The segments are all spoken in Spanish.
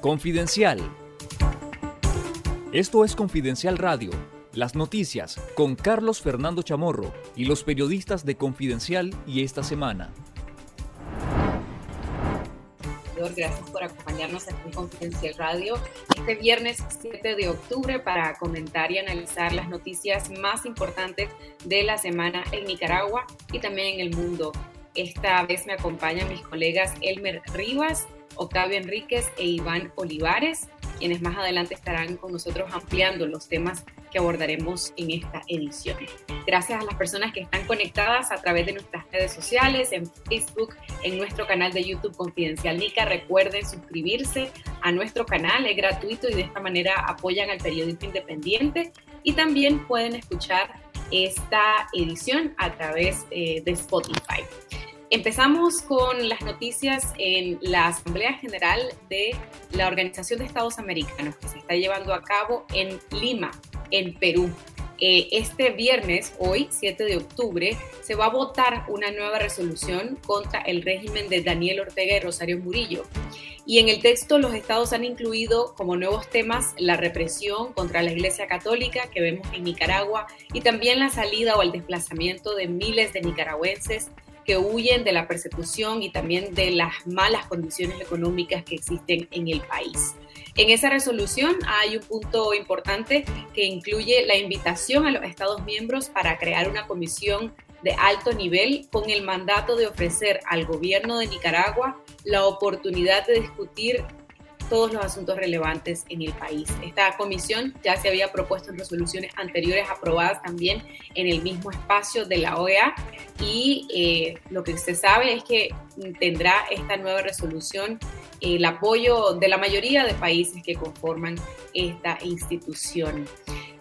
Confidencial. Esto es Confidencial Radio, las noticias con Carlos Fernando Chamorro y los periodistas de Confidencial y esta semana. Gracias por acompañarnos aquí en Confidencial Radio este viernes 7 de octubre para comentar y analizar las noticias más importantes de la semana en Nicaragua y también en el mundo. Esta vez me acompañan mis colegas Elmer Rivas, Octavio Enríquez e Iván Olivares, quienes más adelante estarán con nosotros ampliando los temas que abordaremos en esta edición. Gracias a las personas que están conectadas a través de nuestras redes sociales, en Facebook, en nuestro canal de YouTube Confidencial Nica. Recuerden suscribirse a nuestro canal, es gratuito y de esta manera apoyan al periodismo independiente y también pueden escuchar esta edición a través eh, de Spotify. Empezamos con las noticias en la Asamblea General de la Organización de Estados Americanos que se está llevando a cabo en Lima, en Perú. Eh, este viernes, hoy, 7 de octubre, se va a votar una nueva resolución contra el régimen de Daniel Ortega y Rosario Murillo. Y en el texto los estados han incluido como nuevos temas la represión contra la Iglesia Católica que vemos en Nicaragua y también la salida o el desplazamiento de miles de nicaragüenses que huyen de la persecución y también de las malas condiciones económicas que existen en el país. En esa resolución hay un punto importante que incluye la invitación a los Estados miembros para crear una comisión de alto nivel con el mandato de ofrecer al gobierno de Nicaragua la oportunidad de discutir todos los asuntos relevantes en el país. Esta comisión ya se había propuesto en resoluciones anteriores aprobadas también en el mismo espacio de la OEA y eh, lo que se sabe es que tendrá esta nueva resolución el apoyo de la mayoría de países que conforman esta institución.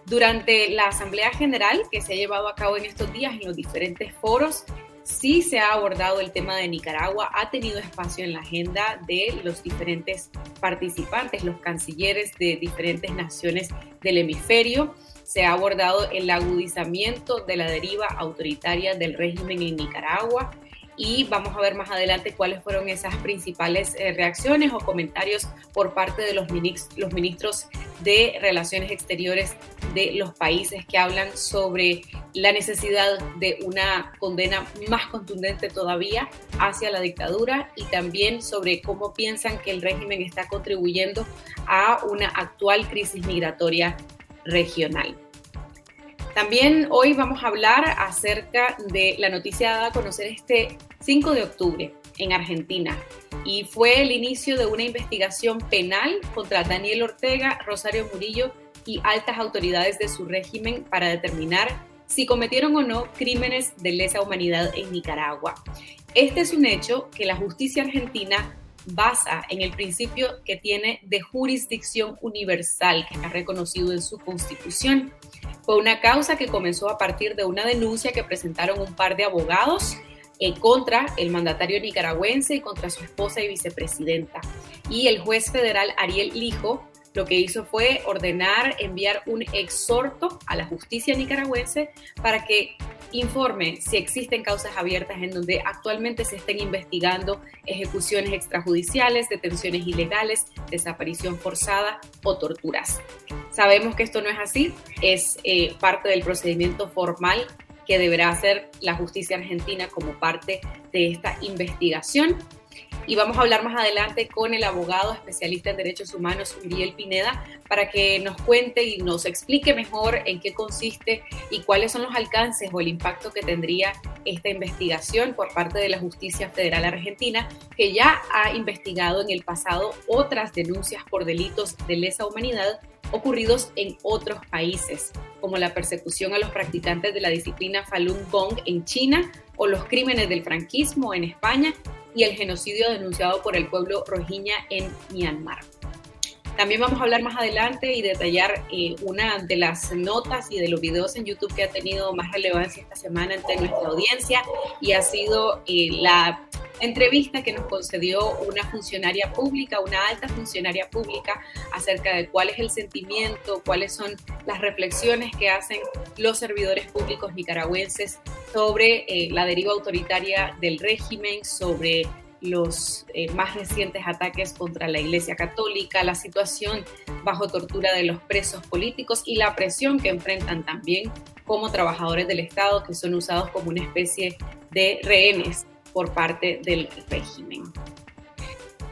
Durante la Asamblea General que se ha llevado a cabo en estos días en los diferentes foros, sí se ha abordado el tema de Nicaragua, ha tenido espacio en la agenda de los diferentes participantes, los cancilleres de diferentes naciones del hemisferio. Se ha abordado el agudizamiento de la deriva autoritaria del régimen en Nicaragua, y vamos a ver más adelante cuáles fueron esas principales eh, reacciones o comentarios por parte de los, los ministros de Relaciones Exteriores de los países que hablan sobre la necesidad de una condena más contundente todavía hacia la dictadura y también sobre cómo piensan que el régimen está contribuyendo a una actual crisis migratoria regional. También hoy vamos a hablar acerca de la noticia dada a conocer este 5 de octubre en Argentina y fue el inicio de una investigación penal contra Daniel Ortega, Rosario Murillo y altas autoridades de su régimen para determinar si cometieron o no crímenes de lesa humanidad en Nicaragua. Este es un hecho que la justicia argentina basa en el principio que tiene de jurisdicción universal que ha reconocido en su constitución. Fue una causa que comenzó a partir de una denuncia que presentaron un par de abogados eh, contra el mandatario nicaragüense y contra su esposa y vicepresidenta. Y el juez federal Ariel Lijo lo que hizo fue ordenar enviar un exhorto a la justicia nicaragüense para que informe si existen causas abiertas en donde actualmente se estén investigando ejecuciones extrajudiciales, detenciones ilegales, desaparición forzada o torturas. Sabemos que esto no es así, es eh, parte del procedimiento formal que deberá hacer la justicia argentina como parte de esta investigación y vamos a hablar más adelante con el abogado especialista en derechos humanos, Uriel Pineda, para que nos cuente y nos explique mejor en qué consiste y cuáles son los alcances o el impacto que tendría esta investigación por parte de la Justicia Federal Argentina, que ya ha investigado en el pasado otras denuncias por delitos de lesa humanidad ocurridos en otros países, como la persecución a los practicantes de la disciplina Falun Gong en China o los crímenes del franquismo en España y el genocidio denunciado por el pueblo rohingya en Myanmar. También vamos a hablar más adelante y detallar eh, una de las notas y de los videos en YouTube que ha tenido más relevancia esta semana entre nuestra audiencia y ha sido eh, la entrevista que nos concedió una funcionaria pública, una alta funcionaria pública, acerca de cuál es el sentimiento, cuáles son las reflexiones que hacen los servidores públicos nicaragüenses sobre eh, la deriva autoritaria del régimen, sobre los eh, más recientes ataques contra la Iglesia Católica, la situación bajo tortura de los presos políticos y la presión que enfrentan también como trabajadores del Estado que son usados como una especie de rehenes por parte del régimen.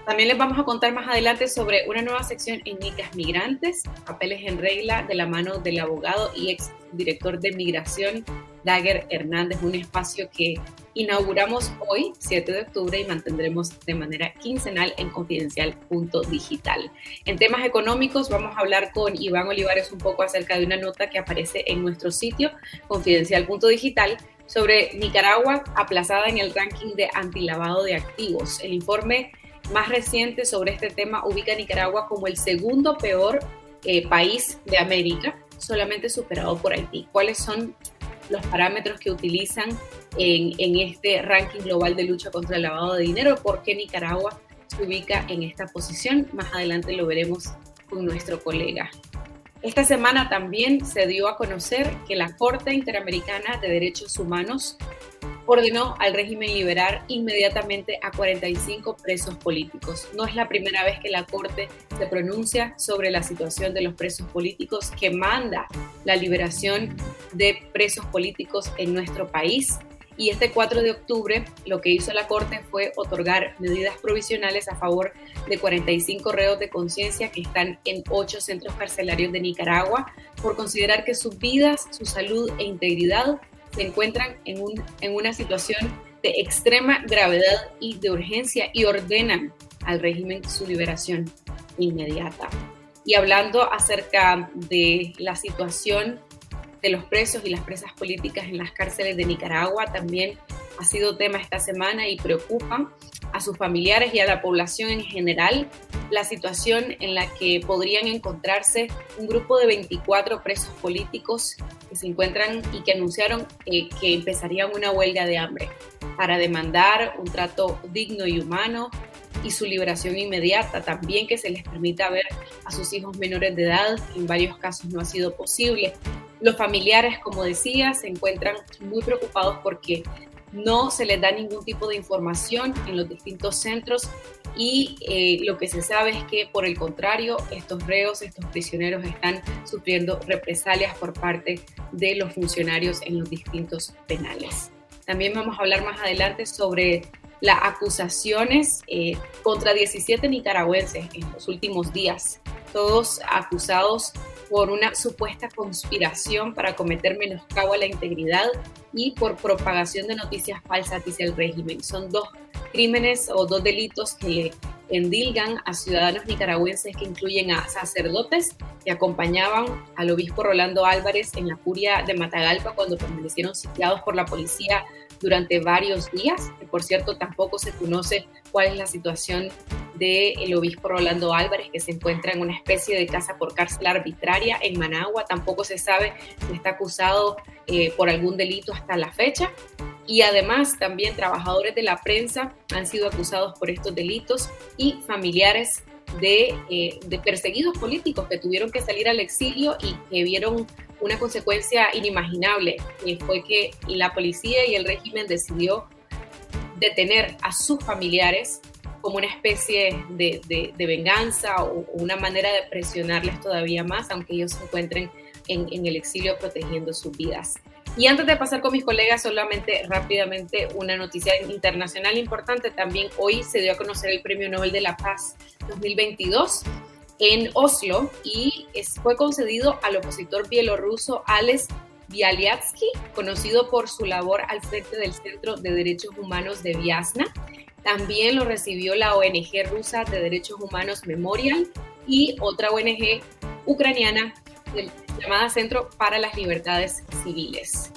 También les vamos a contar más adelante sobre una nueva sección en Nicas Migrantes, papeles en regla de la mano del abogado y ex director de migración Dagger Hernández, un espacio que inauguramos hoy, 7 de octubre, y mantendremos de manera quincenal en confidencial.digital. En temas económicos, vamos a hablar con Iván Olivares un poco acerca de una nota que aparece en nuestro sitio confidencial.digital sobre Nicaragua aplazada en el ranking de antilavado de activos. El informe más reciente sobre este tema ubica a Nicaragua como el segundo peor eh, país de América, solamente superado por Haití. ¿Cuáles son los parámetros que utilizan en, en este ranking global de lucha contra el lavado de dinero? ¿Por qué Nicaragua se ubica en esta posición? Más adelante lo veremos con nuestro colega. Esta semana también se dio a conocer que la Corte Interamericana de Derechos Humanos ordenó al régimen liberar inmediatamente a 45 presos políticos. No es la primera vez que la Corte se pronuncia sobre la situación de los presos políticos, que manda la liberación de presos políticos en nuestro país. Y este 4 de octubre lo que hizo la Corte fue otorgar medidas provisionales a favor de 45 reos de conciencia que están en ocho centros carcelarios de Nicaragua por considerar que sus vidas, su salud e integridad se encuentran en, un, en una situación de extrema gravedad y de urgencia y ordenan al régimen su liberación inmediata. Y hablando acerca de la situación de los presos y las presas políticas en las cárceles de Nicaragua, también ha sido tema esta semana y preocupa a sus familiares y a la población en general la situación en la que podrían encontrarse un grupo de 24 presos políticos que se encuentran y que anunciaron eh, que empezarían una huelga de hambre para demandar un trato digno y humano y su liberación inmediata, también que se les permita ver a sus hijos menores de edad, que en varios casos no ha sido posible. Los familiares, como decía, se encuentran muy preocupados porque no se les da ningún tipo de información en los distintos centros y eh, lo que se sabe es que por el contrario, estos reos, estos prisioneros están sufriendo represalias por parte de los funcionarios en los distintos penales. También vamos a hablar más adelante sobre las acusaciones eh, contra 17 nicaragüenses en los últimos días, todos acusados por una supuesta conspiración para cometer menoscabo a la integridad y por propagación de noticias falsas, dice el régimen. Son dos crímenes o dos delitos que endilgan a ciudadanos nicaragüenses que incluyen a sacerdotes que acompañaban al obispo Rolando Álvarez en la curia de Matagalpa cuando permanecieron sitiados por la policía durante varios días, por cierto tampoco se conoce cuál es la situación del obispo Rolando Álvarez, que se encuentra en una especie de casa por cárcel arbitraria en Managua. Tampoco se sabe si está acusado eh, por algún delito hasta la fecha. Y además también trabajadores de la prensa han sido acusados por estos delitos y familiares de, eh, de perseguidos políticos que tuvieron que salir al exilio y que vieron una consecuencia inimaginable, fue que la policía y el régimen decidió detener a sus familiares como una especie de, venganza o, una manera de presionarles todavía más, aunque ellos se encuentren en, en, el exilio protegiendo sus vidas. Y antes de pasar con mis colegas, solamente rápidamente una noticia internacional importante. También hoy se dio a conocer el Premio Nobel de la Paz 2022 en Oslo y fue concedido al opositor bielorruso Alex Bialyatsky, conocido por su labor al frente del Centro de Derechos Humanos de Vyazna. También lo recibió la ONG rusa de Derechos Humanos Memorial y otra ONG ucraniana llamada Centro para las Libertades Civiles.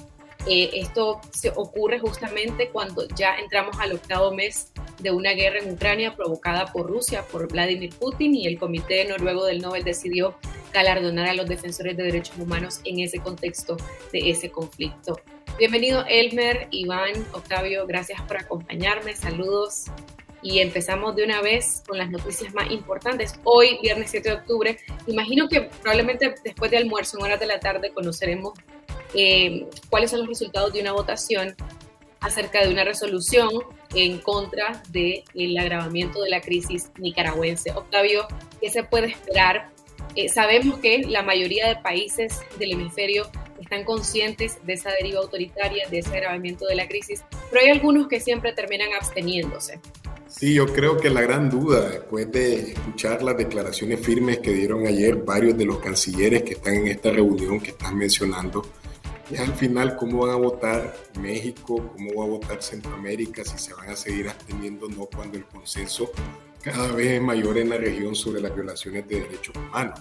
Eh, esto se ocurre justamente cuando ya entramos al octavo mes de una guerra en Ucrania provocada por Rusia, por Vladimir Putin, y el Comité Noruego del Nobel decidió galardonar a los defensores de derechos humanos en ese contexto de ese conflicto. Bienvenido Elmer, Iván, Octavio, gracias por acompañarme, saludos. Y empezamos de una vez con las noticias más importantes. Hoy, viernes 7 de octubre, imagino que probablemente después de almuerzo, en horas de la tarde, conoceremos eh, cuáles son los resultados de una votación acerca de una resolución en contra del agravamiento de la crisis nicaragüense. Octavio, ¿qué se puede esperar? Eh, sabemos que la mayoría de países del hemisferio están conscientes de esa deriva autoritaria, de ese agravamiento de la crisis, pero hay algunos que siempre terminan absteniéndose. Sí, yo creo que la gran duda, después de escuchar las declaraciones firmes que dieron ayer varios de los cancilleres que están en esta reunión que están mencionando, es al final cómo van a votar México, cómo va a votar Centroamérica, si se van a seguir absteniendo o no cuando el consenso cada vez es mayor en la región sobre las violaciones de derechos humanos.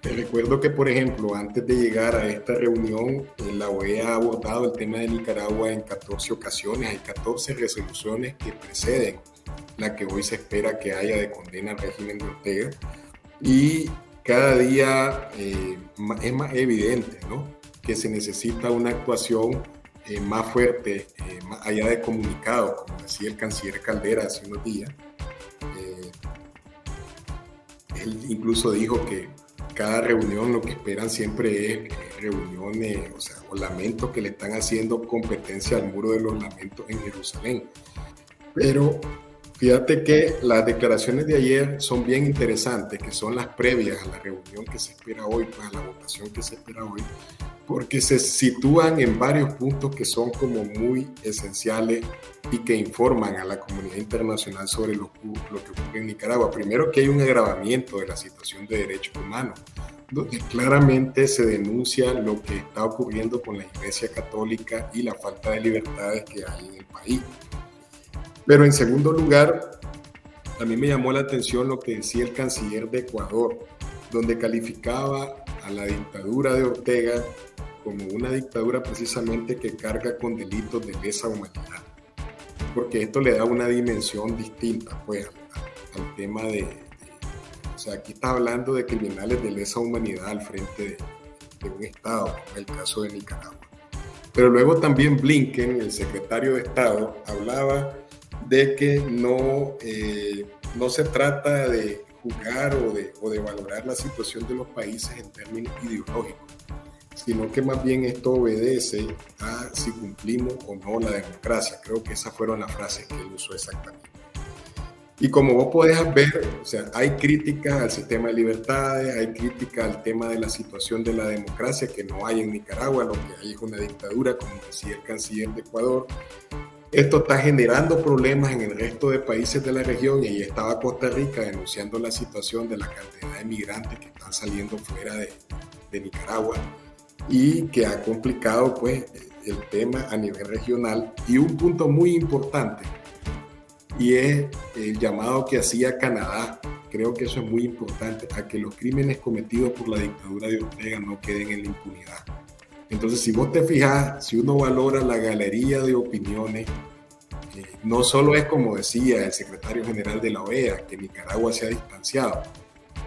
Te recuerdo que, por ejemplo, antes de llegar a esta reunión, eh, la OEA ha votado el tema de Nicaragua en 14 ocasiones. Hay 14 resoluciones que preceden la que hoy se espera que haya de condena al régimen de Ortega. Y cada día eh, es más evidente ¿no? que se necesita una actuación eh, más fuerte, más allá de comunicado, como decía el canciller Caldera hace unos días. él incluso dijo que cada reunión lo que esperan siempre es reuniones, o sea, o lamentos que le están haciendo competencia al muro de los lamentos en Jerusalén. Pero fíjate que las declaraciones de ayer son bien interesantes, que son las previas a la reunión que se espera hoy, pues, a la votación que se espera hoy, porque se sitúan en varios puntos que son como muy esenciales y que informan a la comunidad internacional sobre lo, lo, que ocurre en Nicaragua. Primero que hay un agravamiento de la situación de derechos humanos, donde claramente se denuncia lo que está ocurriendo con la Iglesia Católica y la falta de libertades que hay en el país. Pero en segundo lugar, a mí me llamó la atención lo que decía el canciller de Ecuador, donde calificaba a la dictadura de Ortega como una dictadura precisamente que carga con delitos de lesa humanidad, porque esto le da una dimensión distinta pues, al, tema de, o sea, aquí está hablando de criminales de lesa humanidad al frente de, un Estado, como el caso de Nicaragua. Pero luego también Blinken, el secretario de Estado, hablaba de que no, eh, no se trata de juzgar o de, o de valorar la situación de los países en términos ideológicos, sino que más bien esto obedece a si cumplimos o no la democracia. Creo que esas fueron las frases que él usó exactamente. Y como vos podés ver, o sea, hay críticas al sistema de libertades, hay críticas al tema de la situación de la democracia que no hay en Nicaragua, lo que hay es una dictadura, como decía el canciller de Ecuador. Esto está generando problemas en el resto de países de la región y ahí estaba Costa Rica denunciando la situación de la cantidad de migrantes que están saliendo fuera de, Nicaragua y que ha complicado pues el tema a nivel regional. Y un punto muy importante, y es el llamado que hacía Canadá, creo que eso es muy importante, a que los crímenes cometidos por la dictadura de Ortega no queden en la impunidad. Entonces, si vos te fijas, si uno valora la galería de opiniones, eh, no solo es como decía el secretario general de la OEA, que Nicaragua se ha distanciado,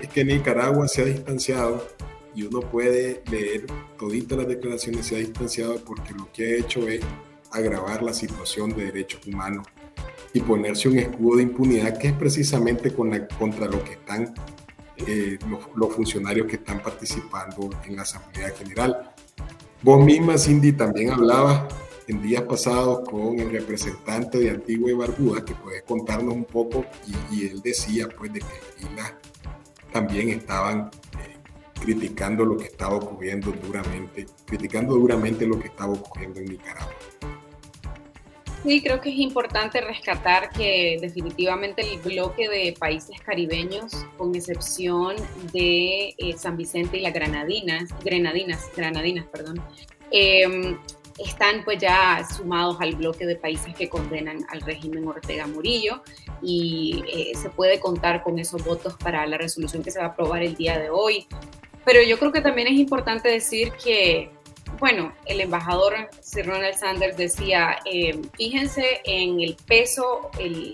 es que Nicaragua se ha distanciado y uno puede leer toditas las declaraciones se ha distanciado porque lo que ha hecho es agravar la situación de derechos humanos y ponerse un escudo de impunidad que es precisamente contra lo que están eh, los, funcionarios que están participando en la Asamblea General. Vos misma, Cindy, también hablabas en días pasados con el representante de Antigua y Barbuda, que puedes contarnos un poco, y, él decía pues de que las también estaban criticando lo que estaba ocurriendo duramente, criticando duramente lo que estaba ocurriendo en Nicaragua. Sí, creo que es importante rescatar que definitivamente el bloque de países caribeños, con excepción de eh, San Vicente y las Granadinas, Grenadinas, Granadinas, perdón, em, están pues ya sumados al bloque de países que condenan al régimen Ortega Murillo y eh, se puede contar con esos votos para la resolución que se va a aprobar el día de hoy. Pero yo creo que también es importante decir que, bueno, el embajador Sir Ronald Sanders decía, eh, fíjense en el peso y,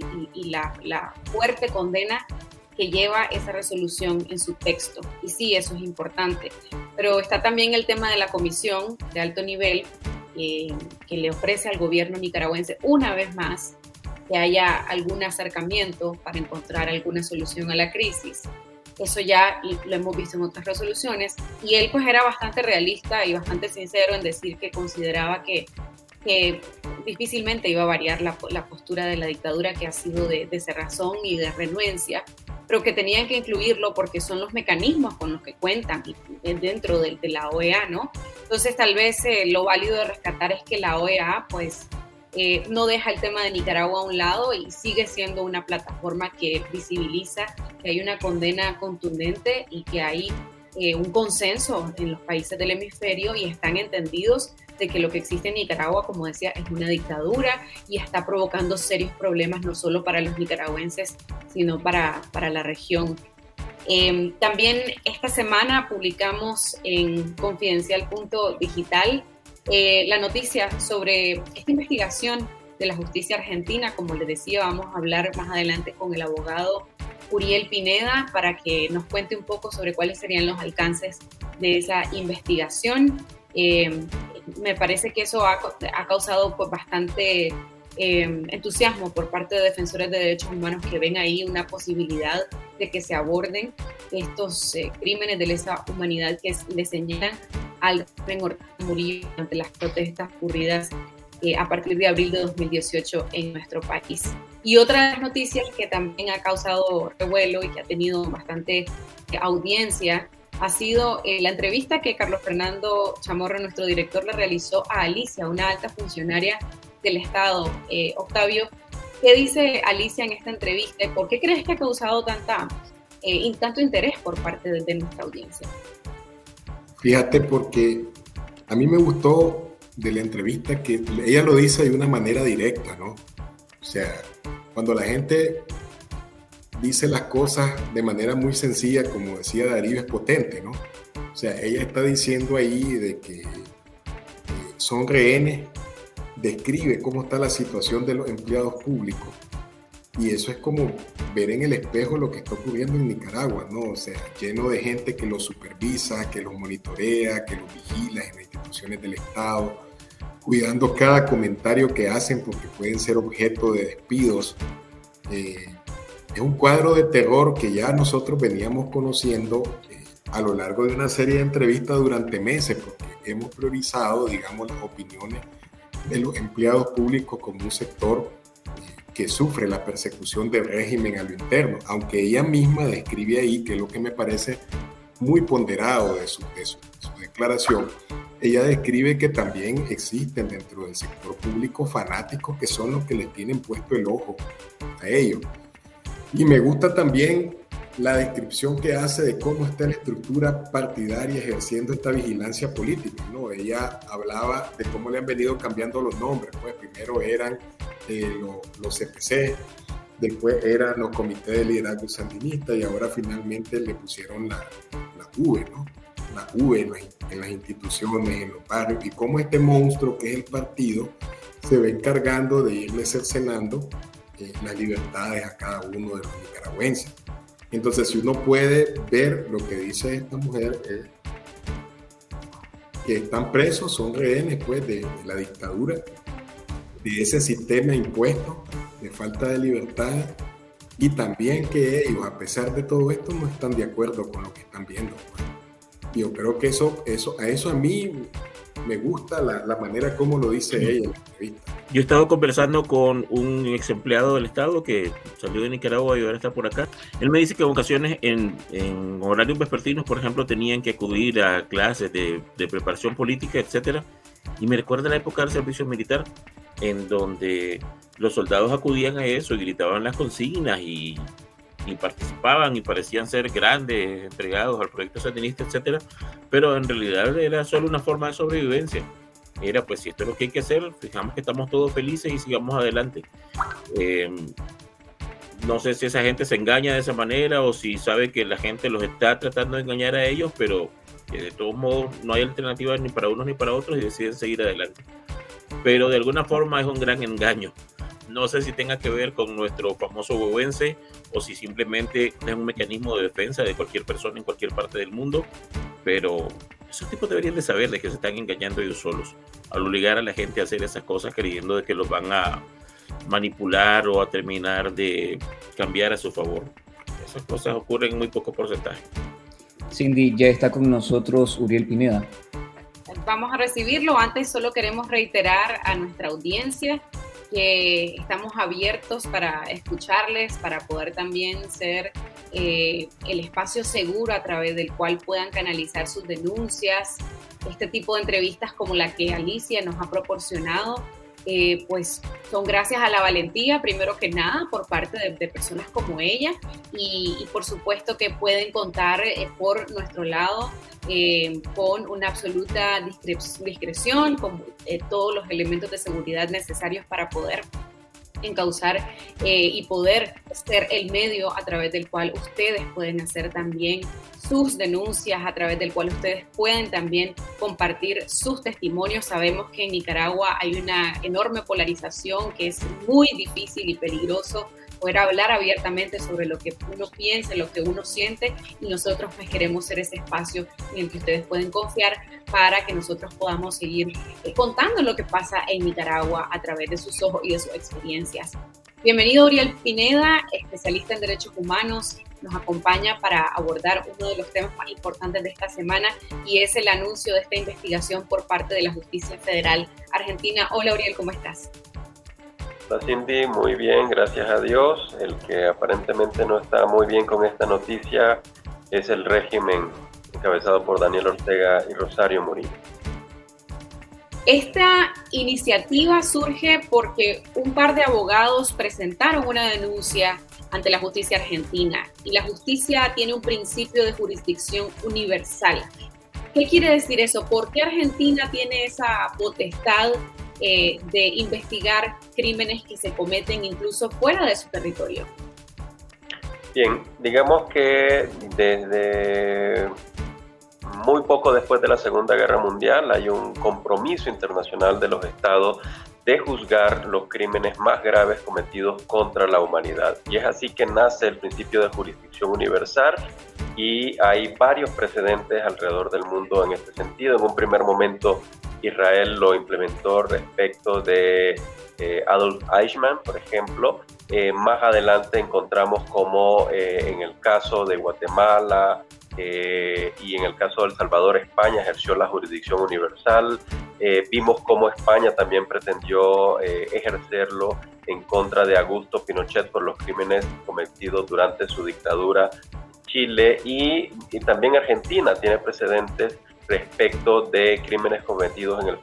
la, fuerte condena que lleva esa resolución en su texto. Y sí, eso es importante. Pero está también el tema de la comisión de alto nivel eh, que le ofrece al gobierno nicaragüense una vez más que haya algún acercamiento para encontrar alguna solución a la crisis. Eso ya lo hemos visto en otras resoluciones. Y él pues era bastante realista y bastante sincero en decir que consideraba que difícilmente iba a variar la, postura de la dictadura que ha sido de, cerrazón y de renuencia, pero que tenían que incluirlo porque son los mecanismos con los que cuentan dentro de, la OEA, ¿no? Entonces tal vez eh, lo válido de rescatar es que la OEA pues eh, no deja el tema de Nicaragua a un lado y sigue siendo una plataforma que visibiliza que hay una condena contundente y que hay eh, un consenso en los países del hemisferio y están entendidos de que lo que existe en Nicaragua, como decía, es una dictadura y está provocando serios problemas no solo para los nicaragüenses, sino para, para la región. Em, también esta semana publicamos en confidencial.digital eh, la noticia sobre esta investigación de la justicia argentina. Como les decía, vamos a hablar más adelante con el abogado Uriel Pineda para que nos cuente un poco sobre cuáles serían los alcances de esa investigación. Eh, me parece que eso ha, causado pues, bastante eh, entusiasmo por parte de defensores de derechos humanos que ven ahí una posibilidad de que se aborden estos eh, crímenes de lesa humanidad que le señalan al Murillo ante las protestas ocurridas a partir de abril de 2018 en nuestro país. Y otra de las noticias que también ha causado revuelo y que ha tenido bastante audiencia ha sido eh, la entrevista que Carlos Fernando Chamorro, nuestro director, le realizó a Alicia, una alta funcionaria del Estado. Eh, Octavio, ¿qué dice Alicia en esta entrevista? ¿Por qué crees que ha causado tanta, eh, tanto interés por parte de, de nuestra audiencia? Fíjate, porque a mí me gustó de la entrevista que ella lo dice de una manera directa, ¿no? O sea, cuando la gente dice las cosas de manera muy sencilla, como decía Darío, es potente, ¿no? O sea, ella está diciendo ahí de que son rehenes, describe cómo está la situación de los empleados públicos. Y eso es como ver en el espejo lo que está ocurriendo en Nicaragua, ¿no? O sea, lleno de gente que los supervisa, que los monitorea, que los vigila en las instituciones del Estado, cuidando cada comentario que hacen porque pueden ser objeto de despidos. Eh, es un cuadro de terror que ya nosotros veníamos conociendo eh, a lo largo de una serie de entrevistas durante meses, porque hemos priorizado, digamos, las opiniones de los empleados públicos como un sector eh, que sufre la persecución del régimen a lo interno, aunque ella misma describe ahí, que es lo que me parece muy ponderado de su, de su declaración, ella describe que también existen dentro del sector público fanáticos que son los que le tienen puesto el ojo a ellos. Y me gusta también la descripción que hace de cómo está la estructura partidaria ejerciendo esta vigilancia política. ¿no? Ella hablaba de cómo le han venido cambiando los nombres. Pues primero eran eh, los, CPC, después eran los comités de liderazgo sandinista y ahora finalmente le pusieron la, la V, ¿no? la V en las, instituciones, en los barrios, y cómo este monstruo que es el partido se va encargando de irle cercenando eh, las libertades a cada uno de los nicaragüenses. Entonces, si uno puede ver lo que dice esta mujer, es que están presos, son rehenes pues, de, la dictadura, de ese sistema impuesto, de falta de libertad, y también que ellos, a pesar de todo esto, no están de acuerdo con lo que están viendo. Yo creo que eso, eso, a eso a mí me gusta la, la manera como lo dice ella en la entrevista. Yo he estado conversando con un ex empleado del Estado que salió de Nicaragua y ahora está por acá. Él me dice que en ocasiones en, en horarios vespertinos, por ejemplo, tenían que acudir a clases de, de preparación política, etcétera. Y me recuerda la época del servicio militar, en donde los soldados acudían a eso y gritaban las consignas y y participaban y parecían ser grandes, entregados al proyecto sandinista, etcétera, pero en realidad era solo una forma de sobrevivencia. Era pues si esto es lo que hay que hacer, fijamos que estamos todos felices y sigamos adelante. Em, no sé si esa gente se engaña de esa manera o si sabe que la gente los está tratando de engañar a ellos, pero de todos modos no hay alternativa ni para unos ni para otros y deciden seguir adelante. Pero de alguna forma es un gran engaño no sé si tenga que ver con nuestro famoso huevense o si simplemente es un mecanismo de defensa de cualquier persona en cualquier parte del mundo, pero esos tipos deberían de saber de que se están engañando ellos solos al obligar a la gente a hacer esas cosas creyendo de que los van a manipular o a terminar de cambiar a su favor. Esas cosas ocurren en muy poco porcentaje. Cindy, ya está con nosotros Uriel Pineda. Vamos a recibirlo. Antes solo queremos reiterar a nuestra audiencia que estamos abiertos para escucharles, para poder también ser eh, el espacio seguro a través del cual puedan canalizar sus denuncias. Este tipo de entrevistas como la que Alicia nos ha proporcionado eh, pues son gracias a la valentía, primero que nada, por parte de, personas como ella y, por supuesto que pueden contar eh, por nuestro lado eh, con una absoluta discreción, con todos los elementos de seguridad necesarios para poder encauzar y poder ser el medio a través del cual ustedes pueden hacer también sus denuncias, a través del cual ustedes pueden también compartir sus testimonios. Sabemos que en Nicaragua hay una enorme polarización que es muy difícil y peligroso poder hablar abiertamente sobre lo que uno piensa, lo que uno siente y nosotros pues queremos ser ese espacio en el que ustedes pueden confiar para que nosotros podamos seguir eh, contando lo que pasa en Nicaragua a través de sus ojos y de sus experiencias. Bienvenido Uriel Pineda, especialista en derechos humanos, nos acompaña para abordar uno de los temas más importantes de esta semana y es el anuncio de esta investigación por parte de la Justicia Federal Argentina. Hola, Uriel, ¿cómo estás? Cindy, muy bien, gracias a Dios. El que aparentemente no está muy bien con esta noticia es el régimen encabezado por Daniel Ortega y Rosario Murillo. Esta iniciativa surge porque un par de abogados presentaron una denuncia ante la justicia argentina y la justicia tiene un principio de jurisdicción universal. ¿Qué quiere decir eso? ¿Por qué Argentina tiene esa potestad eh, de investigar crímenes que se cometen incluso fuera de su territorio? Bien, digamos que desde muy poco después de la Segunda Guerra Mundial hay un compromiso internacional de los estados de juzgar los crímenes más graves cometidos contra la humanidad. Y es así que nace el principio de jurisdicción universal y hay varios precedentes alrededor del mundo en este sentido. En un primer momento Israel lo implementó respecto de eh, Adolf Eichmann, por ejemplo. Eh, más adelante encontramos como eh, en el caso de Guatemala, y en el caso de El Salvador, España ejerció la jurisdicción universal. Vimos cómo España también pretendió ejercerlo en contra de Augusto Pinochet por los crímenes cometidos durante su dictadura Chile y, también Argentina tiene precedentes respecto de crímenes cometidos en, el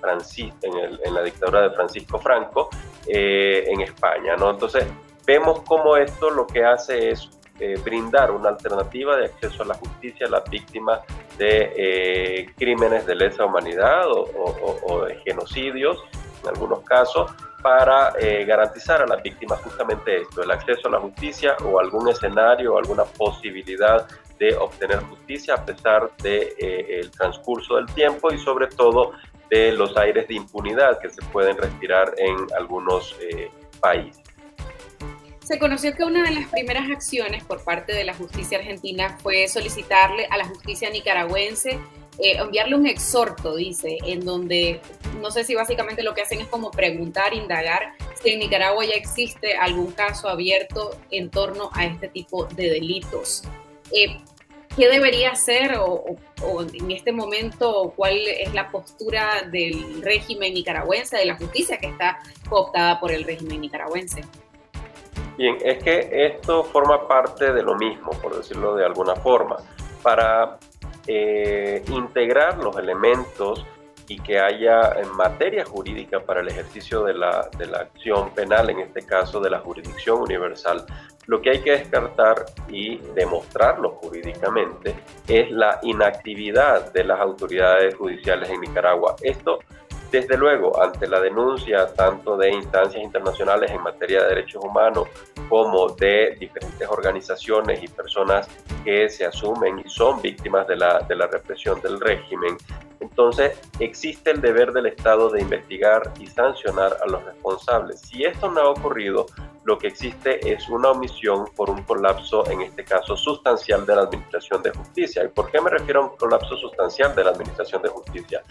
en, en la dictadura de Francisco Franco en España. ¿no? Entonces, vemos cómo esto lo que hace es eh, brindar una alternativa de acceso a la justicia a las víctimas de eh, crímenes de lesa humanidad o, de genocidios, en algunos casos, para eh, garantizar a las víctimas justamente esto, el acceso a la justicia o algún escenario o alguna posibilidad de obtener justicia a pesar del de, el transcurso del tiempo y sobre todo de los aires de impunidad que se pueden respirar en algunos países. Se conoció que una de las primeras acciones por parte de la justicia argentina fue solicitarle a la justicia nicaragüense eh, enviarle un exhorto, dice, en donde no sé si básicamente lo que hacen es como preguntar, indagar si en Nicaragua ya existe algún caso abierto en torno a este tipo de delitos. Eh, ¿Qué debería hacer o, en este momento cuál es la postura del régimen nicaragüense, de la justicia que está cooptada por el régimen nicaragüense? Bien, es que esto forma parte de lo mismo, por decirlo de alguna forma, para eh, integrar los elementos y que haya materia jurídica para el ejercicio de la, de la acción penal, en este caso de la jurisdicción universal, lo que hay que descartar y demostrarlo jurídicamente es la inactividad de las autoridades judiciales en Nicaragua. Esto desde luego, ante la denuncia tanto de instancias internacionales en materia de derechos humanos como de diferentes organizaciones y personas que se asumen y son víctimas de la, de la represión del régimen, entonces existe el deber del Estado de investigar y sancionar a los responsables. Si esto no ha ocurrido, lo que existe es una omisión por un colapso, en este caso sustancial, de la Administración de Justicia. ¿Y por qué me refiero a un colapso sustancial de la Administración de Justicia?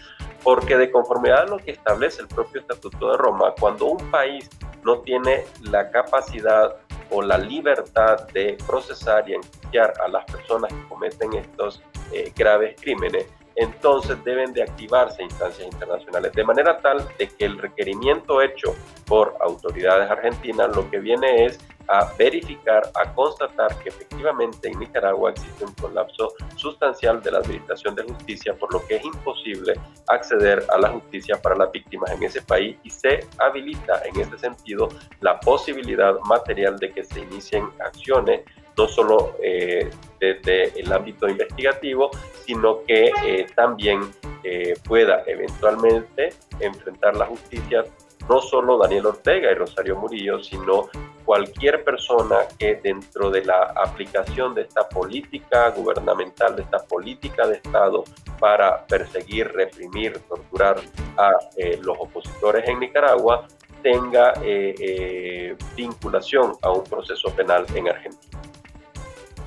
Porque de conformidad a lo que establece el propio Estatuto de Roma, cuando un país no tiene la capacidad o la libertad de procesar y enjuiciar a las personas que cometen estos eh, graves crímenes, entonces deben de activarse instancias internacionales, de manera tal de que el requerimiento hecho por autoridades argentinas lo que viene es a verificar, a constatar que efectivamente en Nicaragua existe un colapso sustancial de la administración de justicia, por lo que es imposible acceder a la justicia para las víctimas en ese país y se habilita en ese sentido la posibilidad material de que se inicien acciones no solo eh, desde el ámbito investigativo, sino que eh, también eh, pueda eventualmente enfrentar la justicia no solo Daniel Ortega y Rosario Murillo, sino cualquier persona que dentro de la aplicación de esta política gubernamental, de esta política de Estado para perseguir, reprimir, torturar a los opositores en Nicaragua, tenga vinculación a un proceso penal en Argentina.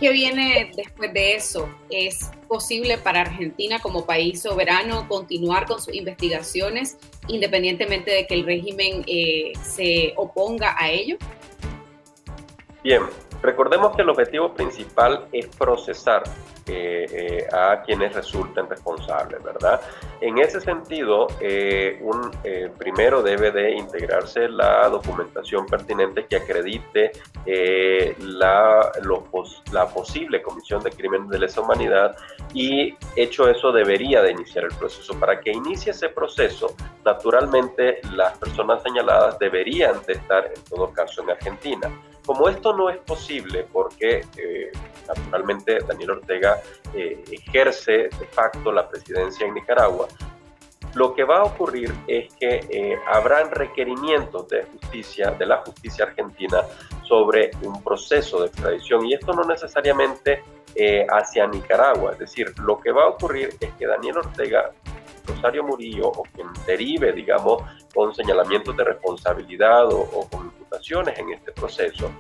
¿Qué viene después de eso? ¿Es posible para Argentina como país soberano continuar con sus investigaciones independientemente de que el régimen eh, se oponga a ello? Bien, recordemos que el objetivo principal es procesar eh, a quienes resulten responsables, ¿verdad? En ese sentido, eh, eh, primero debe de integrarse la documentación pertinente que acredite la, la posible comisión de crímenes de lesa humanidad y hecho eso debería de iniciar el proceso. Para que inicie ese proceso, naturalmente las personas señaladas deberían de estar en todo caso en Argentina. Como esto no es posible porque eh, naturalmente Daniel Ortega eh, ejerce de facto la presidencia en Nicaragua, lo que va a ocurrir es que eh, habrán requerimientos de justicia, de la justicia argentina, sobre un proceso de extradición. Y esto no necesariamente hacia Nicaragua. Es decir, lo que va a ocurrir es que Daniel Ortega, Rosario Murillo, o quien derive, digamos, con señalamientos de responsabilidad o, o con en este proceso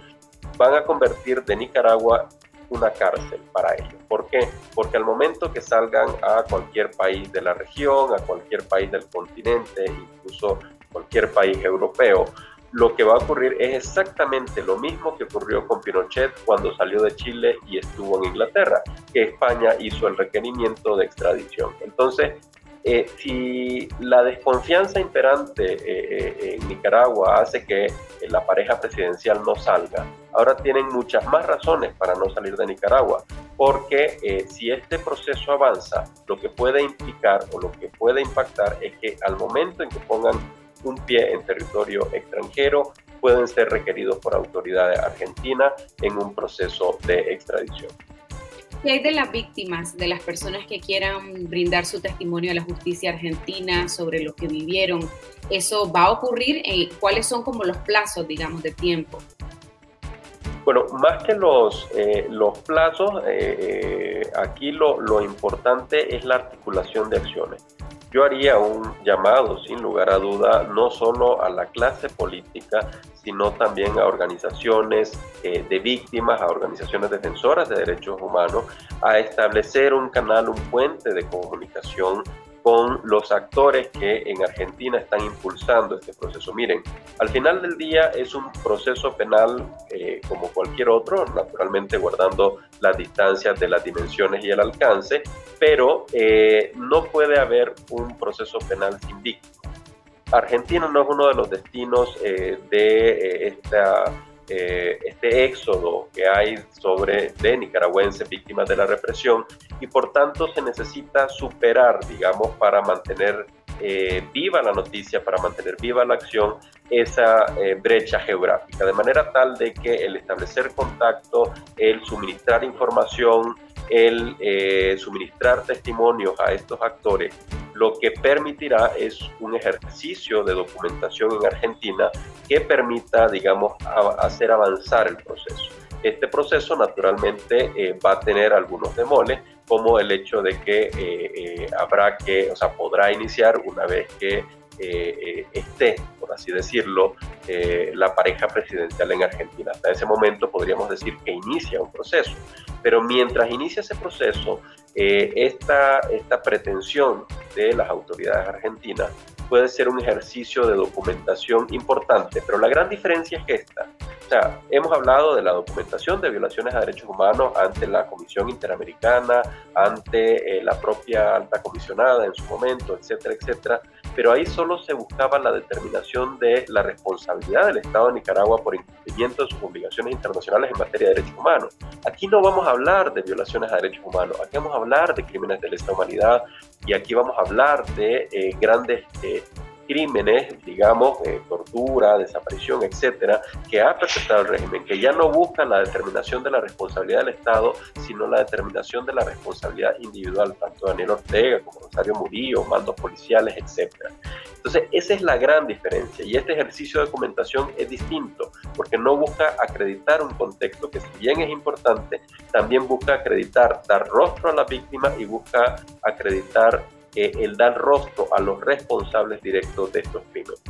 van a convertir de Nicaragua una cárcel para ellos. ¿Por qué? Porque al momento que salgan a cualquier país de la región, a cualquier país del continente, incluso cualquier país europeo, lo que va a ocurrir es exactamente lo mismo que ocurrió con Pinochet cuando salió de Chile y estuvo en Inglaterra, que España hizo el requerimiento de extradición. Entonces, eh, si la desconfianza imperante eh, eh, en Nicaragua hace que la pareja presidencial no salga, ahora tienen muchas más razones para no salir de Nicaragua, porque si este proceso avanza, lo que puede implicar o lo que puede impactar es que al momento en que pongan un pie en territorio extranjero, pueden ser requeridos por autoridades argentinas en un proceso de extradición. ¿Qué hay de las víctimas, de las personas que quieran brindar su testimonio a la justicia argentina sobre lo que vivieron? ¿Eso va a ocurrir? Eh, ¿Cuáles son como los plazos, digamos, de tiempo? Bueno, más que los, eh, los plazos, eh, aquí lo, lo importante es la articulación de acciones. Yo haría un llamado, sin lugar a duda, no solo a la clase política, sino también a organizaciones eh, de víctimas, a organizaciones defensoras de derechos humanos, a establecer un canal, un puente de comunicación con los actores que en Argentina están impulsando este proceso. Miren, al final del día es un proceso penal eh, como cualquier otro, naturalmente guardando las distancias de las dimensiones y el alcance, pero eh, no puede haber un proceso penal sin víctimas. Argentina no es uno de los destinos eh, de esta eh, este éxodo que hay sobre nicaragüenses víctimas de la represión y por tanto se necesita superar, digamos, para mantener eh, viva la noticia, para mantener viva la acción, esa eh, brecha geográfica, de manera tal de que el establecer contacto, el suministrar información, el suministrar testimonios a estos actores lo que permitirá es un ejercicio de documentación en Argentina que permita, digamos, hacer avanzar el proceso. Este proceso naturalmente eh, va a tener algunos demoles, como el hecho de que eh, eh, habrá que, o sea, podrá iniciar una vez que esté, por así decirlo, la pareja presidencial en Argentina. Hasta ese momento podríamos decir que inicia un proceso, pero mientras inicia ese proceso, esta, esta pretensión de las autoridades argentinas puede ser un ejercicio de documentación importante, pero la gran diferencia es esta. O sea, hemos hablado de la documentación de violaciones a derechos humanos ante la Comisión Interamericana, ante eh, la propia alta comisionada en su momento, etcétera, etcétera, pero ahí solo se buscaba la determinación de la responsabilidad del Estado de Nicaragua por incumplimiento de sus obligaciones internacionales en materia de derechos humanos. Aquí no vamos a hablar de violaciones a derechos humanos, aquí vamos a hablar de crímenes de lesa humanidad y aquí vamos a hablar de eh, grandes eh, crímenes, digamos, eh, tortura, desaparición, etcétera, que ha perpetrado el régimen, que ya no buscan la determinación de la responsabilidad del Estado, sino la determinación de la responsabilidad individual, tanto Daniel Ortega como Rosario Murillo, mandos policiales, etcétera. Entonces, esa es la gran diferencia y este ejercicio de documentación es distinto porque no busca acreditar un contexto que si bien es importante, también busca acreditar, dar rostro a la víctima y busca acreditar el dar rostro a los responsables directos de estos crímenes.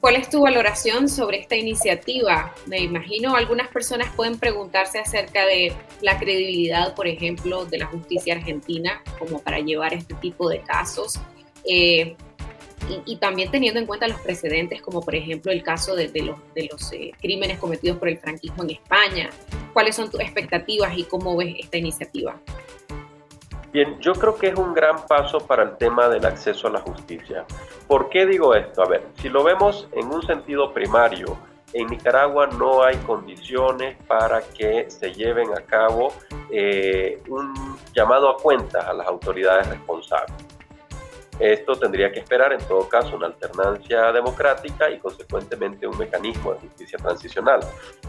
¿Cuál es tu valoración sobre esta iniciativa? Me imagino algunas personas pueden preguntarse acerca de la credibilidad, por ejemplo, de la justicia argentina como para llevar este tipo de casos. Eh, y, también teniendo en cuenta los precedentes, como por ejemplo el caso de, los, eh, crímenes cometidos por el franquismo en España. ¿Cuáles son tus expectativas y cómo ves esta iniciativa? Bien, yo creo que es un gran paso para el tema del acceso a la justicia. ¿Por qué digo esto? A ver, si lo vemos en un sentido primario, en Nicaragua no hay condiciones para que se lleven a cabo eh, un llamado a cuentas a las autoridades responsables. Esto tendría que esperar en todo caso una alternancia democrática y consecuentemente un mecanismo de justicia transicional.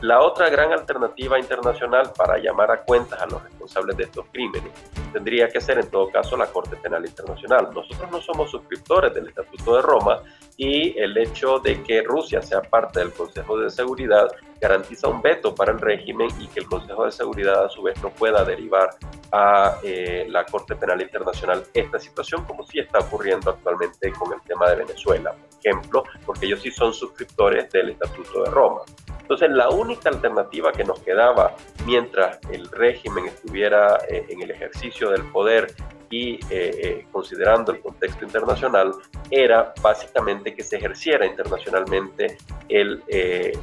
La otra gran alternativa internacional para llamar a cuentas a los responsables de estos crímenes tendría que ser en todo caso la Corte Penal Internacional. Nosotros no somos suscriptores del Estatuto de Roma y el hecho de que Rusia sea parte del Consejo de Seguridad garantiza un veto para el régimen y que el Consejo de Seguridad a su vez no pueda derivar a eh, la Corte Penal Internacional esta situación como sí está ocurriendo actualmente con el tema de Venezuela, por ejemplo, porque ellos sí son suscriptores del Estatuto de Roma. Entonces, la única alternativa que nos quedaba mientras el régimen estuviera eh, en el ejercicio del poder y eh, considerando el contexto internacional, era básicamente que se ejerciera internacionalmente el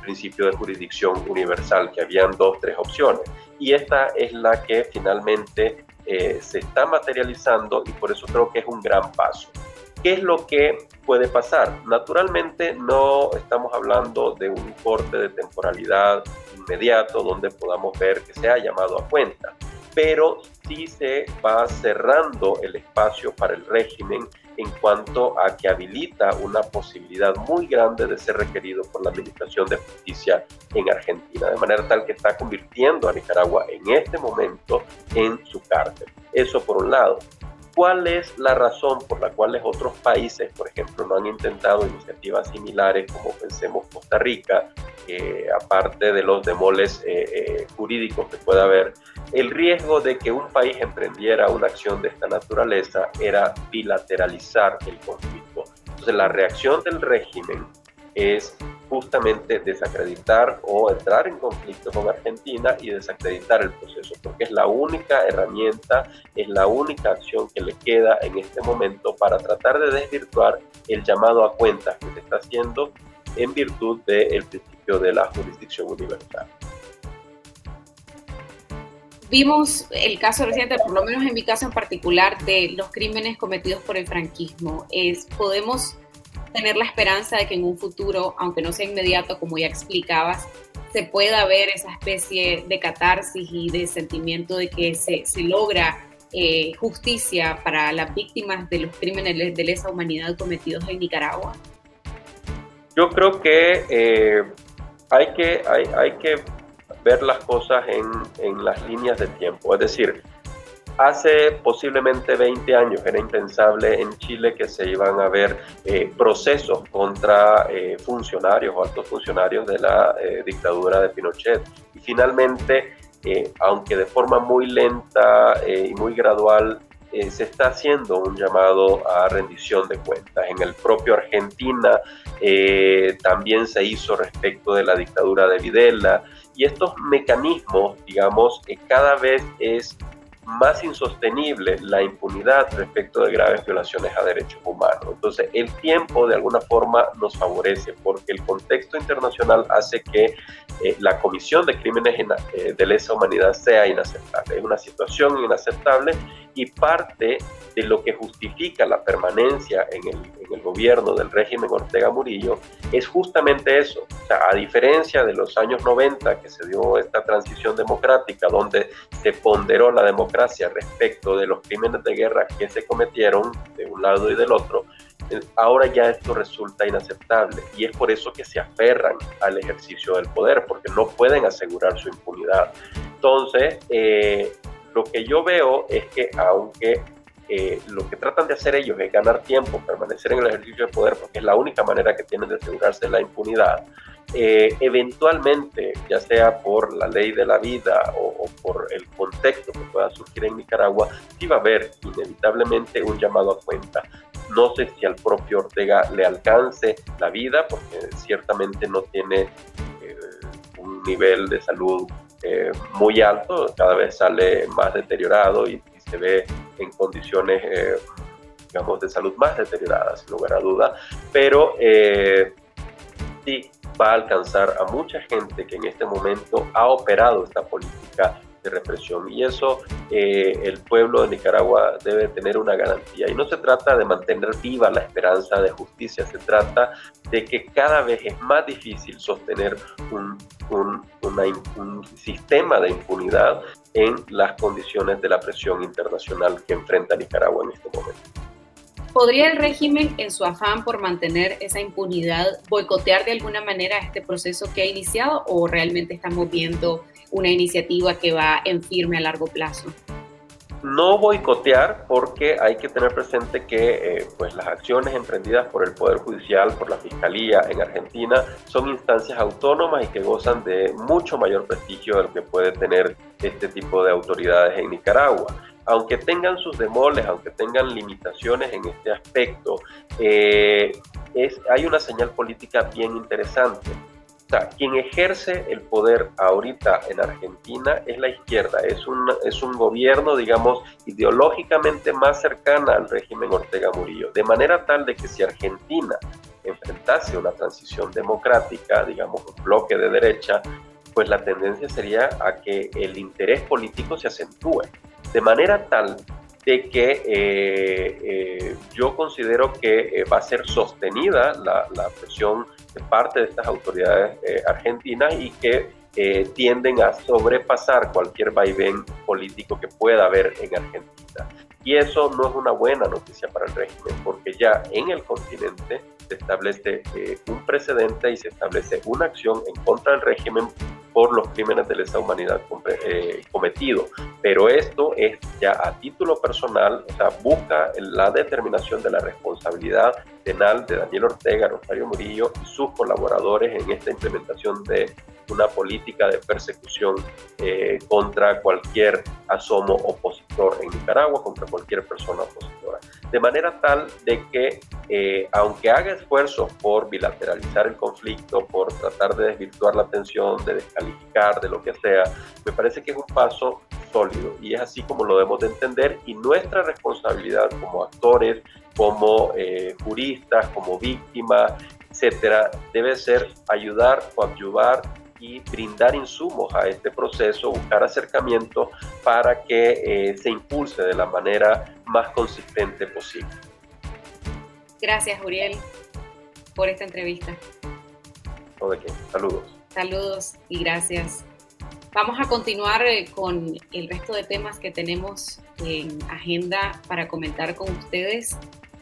principio de jurisdicción universal, que habían dos, tres opciones y esta es la que finalmente eh, se está materializando y por eso creo que es un gran paso. ¿Qué es lo que puede pasar? Naturalmente no estamos hablando de un corte de temporalidad inmediato donde podamos ver que se ha llamado a cuenta, pero sí se va cerrando el espacio para el régimen en cuanto a que habilita una posibilidad muy grande de ser requerido por la Administración de Justicia en Argentina, de manera tal que está convirtiendo a Nicaragua en este momento en su cárcel. Eso por un lado. ¿Cuál es la razón por la cual otros países, por ejemplo, no han intentado iniciativas similares como pensemos Costa Rica, aparte de los demoles eh, eh, jurídicos que pueda haber? El riesgo de que un país emprendiera una acción de esta naturaleza era bilateralizar el conflicto. Entonces la reacción del régimen es justamente desacreditar o entrar en conflicto con Argentina y desacreditar el proceso, porque es la única herramienta, es la única acción que le queda en este momento para tratar de desvirtuar el llamado a cuentas que se está haciendo en virtud del principio de la jurisdicción universal. Vimos el caso reciente, por lo menos en mi caso en particular, de los crímenes cometidos por el franquismo. Es, podemos tener la esperanza de que en un futuro, aunque no sea inmediato, como ya explicabas, se pueda ver esa especie de catarsis y de sentimiento de que se, se logra eh, justicia para las víctimas de los crímenes de lesa humanidad cometidos en Nicaragua? Yo creo que eh, hay que, hay, hay que ver las cosas en, en las líneas de tiempo. Es decir, Hace posiblemente 20 años era impensable en Chile que se iban a ver eh, procesos contra eh, funcionarios o altos funcionarios de la eh, dictadura de Pinochet. Y finalmente, aunque de forma muy lenta y muy gradual, se está haciendo un llamado a rendición de cuentas. En el propio Argentina también se hizo respecto de la dictadura de Videla y estos mecanismos, digamos, cada vez es más insostenible la impunidad respecto de graves violaciones a derechos humanos. Entonces, el tiempo de alguna forma nos favorece porque el contexto internacional hace que eh, la comisión de crímenes eh, de lesa humanidad sea inaceptable. Es una situación inaceptable y parte de lo que justifica la permanencia en el, gobierno del régimen Ortega Murillo es justamente eso. A diferencia de los años 90 que se dio esta transición democrática donde se ponderó la democracia respecto de los crímenes de guerra que se cometieron de un lado y del otro, eh, ahora ya esto resulta inaceptable y es por eso que se aferran al ejercicio del poder, porque no pueden asegurar su impunidad. Entonces, eh, lo que yo veo es que aunque eh, lo que tratan de hacer ellos es ganar tiempo, permanecer en el ejercicio de poder, porque es la única manera que tienen de asegurarse la impunidad, eh, eventualmente, ya sea por la ley de la vida o, por el contexto que pueda surgir en Nicaragua, sí va a haber inevitablemente un llamado a cuenta. No sé si al propio Ortega le alcance la vida, porque ciertamente no tiene eh, un nivel de salud eh, muy alto, cada vez sale más deteriorado y, se ve en condiciones, eh, digamos, de salud más deterioradas, sin lugar a duda, pero eh, sí va a alcanzar a mucha gente que en este momento ha operado esta política represión y eso el pueblo de Nicaragua debe tener una garantía y no se trata de mantener viva la esperanza de justicia, se trata de que cada vez es más difícil sostener un un, un sistema de impunidad en las condiciones de la presión internacional que enfrenta Nicaragua en este momento. ¿Podría el régimen, en su afán por mantener esa impunidad, boicotear de alguna manera este proceso que ha iniciado o realmente estamos viendo una iniciativa que va en firme a largo plazo? no boicotear porque hay que tener presente que eh, pues las acciones emprendidas por el Poder Judicial, por la Fiscalía en Argentina, son instancias autónomas y que gozan de mucho mayor prestigio del que puede tener este tipo de autoridades en Nicaragua. Aunque tengan sus demoles, aunque tengan limitaciones en este aspecto, eh, es, hay una señal política bien interesante sea, quien ejerce el poder ahorita en Argentina es la izquierda, es un, es un gobierno, digamos, ideológicamente más cercana al régimen Ortega Murillo, de manera tal de que si Argentina enfrentase una transición democrática, digamos, un bloque de derecha, pues la tendencia sería a que el interés político se acentúe, de manera tal de que eh, eh, yo considero que eh, va a ser sostenida la, la presión parte de estas autoridades eh, argentinas y que eh, tienden a sobrepasar cualquier vaivén político que pueda haber en Argentina. Y eso no es una buena noticia para el régimen, porque ya en el continente se establece eh, un precedente y se establece una acción en contra del régimen por los crímenes de lesa humanidad eh, cometidos. Pero esto es ya a título personal, o sea, busca la determinación de la responsabilidad de Daniel Ortega, Rosario Murillo y sus colaboradores en esta implementación de una política de persecución eh, contra cualquier asomo opositor en Nicaragua, contra cualquier persona opositora. De manera tal de que, eh, aunque haga esfuerzos por bilateralizar el conflicto, por tratar de desvirtuar la tensión, de descalificar, de lo que sea, me parece que es un paso sólido y es así como lo debemos de entender y nuestra responsabilidad como actores, como eh, juristas, como víctimas, etcétera, debe ser ayudar, o ayudar y brindar insumos a este proceso, buscar acercamiento para que eh, se impulse de la manera más consistente posible. Gracias, Uriel, por esta entrevista. No de qué. Saludos. Saludos y gracias. Vamos a continuar eh, con el resto de temas que tenemos en agenda para comentar con ustedes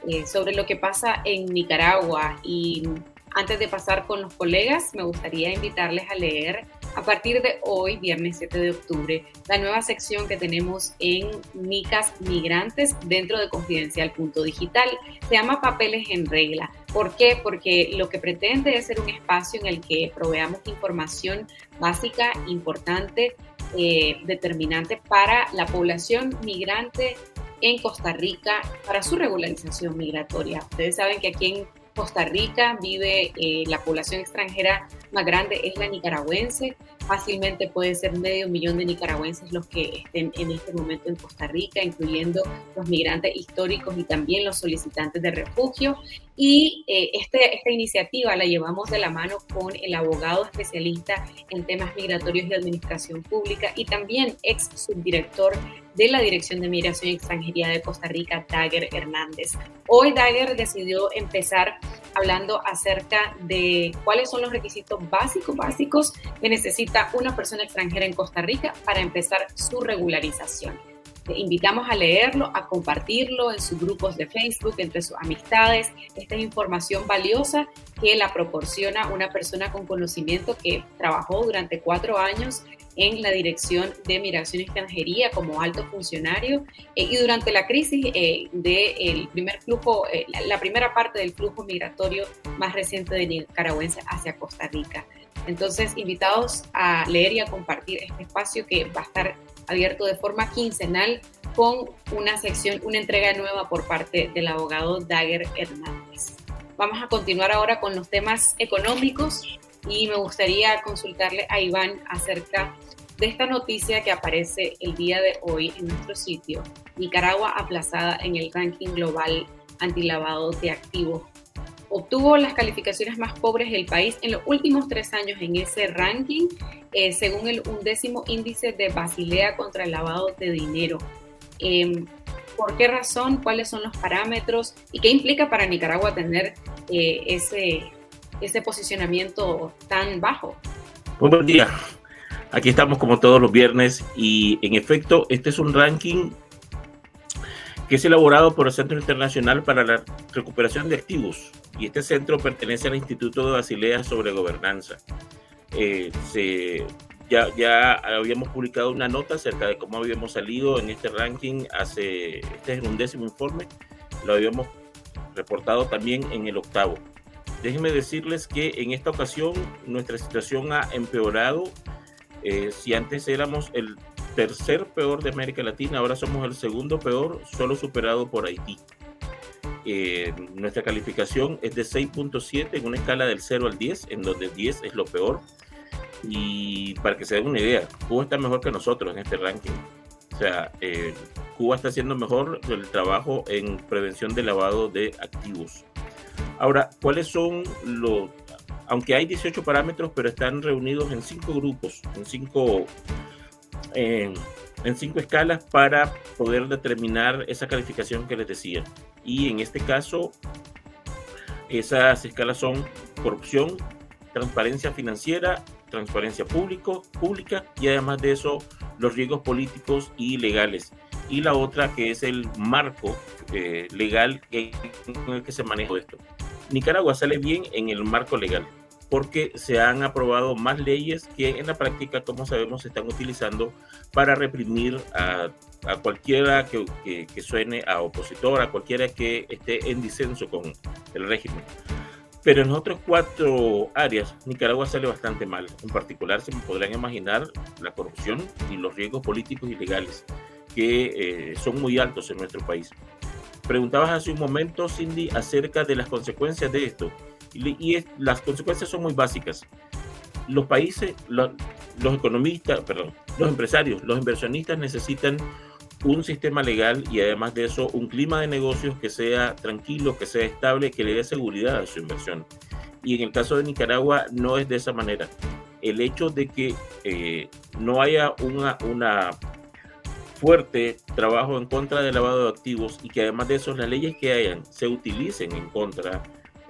eh, sobre lo que pasa en Nicaragua y antes de pasar con los colegas, me gustaría invitarles a leer a partir de hoy, viernes 7 de octubre, la nueva sección que tenemos en Nicas Migrantes dentro de Confidencial Digital. Se llama Papeles en Regla. ¿Por qué? Porque lo que pretende es ser un espacio en el que proveamos información básica, importante, eh, determinante para la población migrante en Costa Rica para su regularización migratoria. Ustedes saben que aquí en Costa Rica vive eh, la población extranjera más grande, es la nicaragüense, Fácilmente puede ser medio millón de nicaragüenses los que estén en este momento en Costa Rica, incluyendo los migrantes históricos y también los solicitantes de refugio. Y eh, este, esta iniciativa la llevamos de la mano con el abogado especialista en temas migratorios y administración pública y también ex subdirector de la Dirección de Migración y Extranjería de Costa Rica, Dagger Hernández. Hoy Dagger decidió empezar hablando acerca de cuáles son los requisitos básicos, básicos que necesita una persona extranjera en Costa Rica para empezar su regularización. Te invitamos a leerlo, a compartirlo en sus grupos de Facebook, entre sus amistades. Esta es información valiosa que la proporciona una persona con conocimiento que trabajó durante cuatro años en la Dirección de Migración y Extranjería como alto funcionario eh, y durante la crisis eh, del primer flujo, eh, la, primera parte del flujo migratorio más reciente de nicaragüenses hacia Costa Rica. Entonces, invitados a leer y a compartir este espacio que va a estar abierto de forma quincenal con una sección, una entrega nueva por parte del abogado Dagger Hernández. Vamos a continuar ahora con los temas económicos y me gustaría consultarle a Iván acerca de esta noticia que aparece el día de hoy en nuestro sitio, Nicaragua aplazada en el ranking global antilavado de activos. Obtuvo las calificaciones más pobres del país en los últimos tres años en ese ranking, eh, según el undécimo índice de Basilea contra el lavado de dinero. Em, ¿Por qué razón? ¿Cuáles son los parámetros? ¿Y qué implica para Nicaragua tener eh, ese, ese posicionamiento tan bajo? Buen día. Aquí estamos como todos los viernes y en efecto este es un ranking que es elaborado por el Centro Internacional para la Recuperación de Activos y este centro pertenece al Instituto de Basilea sobre Gobernanza. Eh, ya, ya habíamos publicado una nota acerca de cómo habíamos salido en este ranking hace, este es un décimo informe, lo habíamos reportado también en el octavo. Déjenme decirles que en esta ocasión nuestra situación ha empeorado eh, si antes éramos el tercer peor de América Latina, ahora somos el segundo peor, solo superado por Haití. Eh, nuestra calificación es de 6.7 en una escala del 0 al 10, en donde 10 es lo peor. Y para que se den una idea, Cuba está mejor que nosotros en este ranking. O sea, eh, Cuba está haciendo mejor el trabajo en prevención de lavado de activos. Ahora, ¿cuáles son los aunque hay 18 parámetros, pero están reunidos en cinco grupos, en cinco, en cinco escalas para poder determinar esa calificación que les decía. Y en este caso, esas escalas son corrupción, transparencia financiera, transparencia público, pública y además de eso los riesgos políticos y legales. Y la otra que es el marco eh, legal en el que se maneja esto. Nicaragua sale bien en el marco legal porque se han aprobado más leyes que en la práctica, como sabemos, se están utilizando para reprimir a, cualquiera que, que, suene a opositor, a cualquiera que esté en disenso con el régimen. Pero en otras cuatro áreas, Nicaragua sale bastante mal. En particular, se podrán imaginar la corrupción y los riesgos políticos y legales, que eh, son muy altos en nuestro país. Preguntabas hace un momento, Cindy, acerca de las consecuencias de esto. Y, las consecuencias son muy básicas. Los países, los economistas, perdón, los empresarios, los inversionistas necesitan un sistema legal y además de eso un clima de negocios que sea tranquilo, que sea estable, que le dé seguridad a su inversión. Y en el caso de Nicaragua no es de esa manera. El hecho de que eh, no haya una, una fuerte trabajo en contra del lavado de activos y que además de eso las leyes que hayan se utilicen en contra,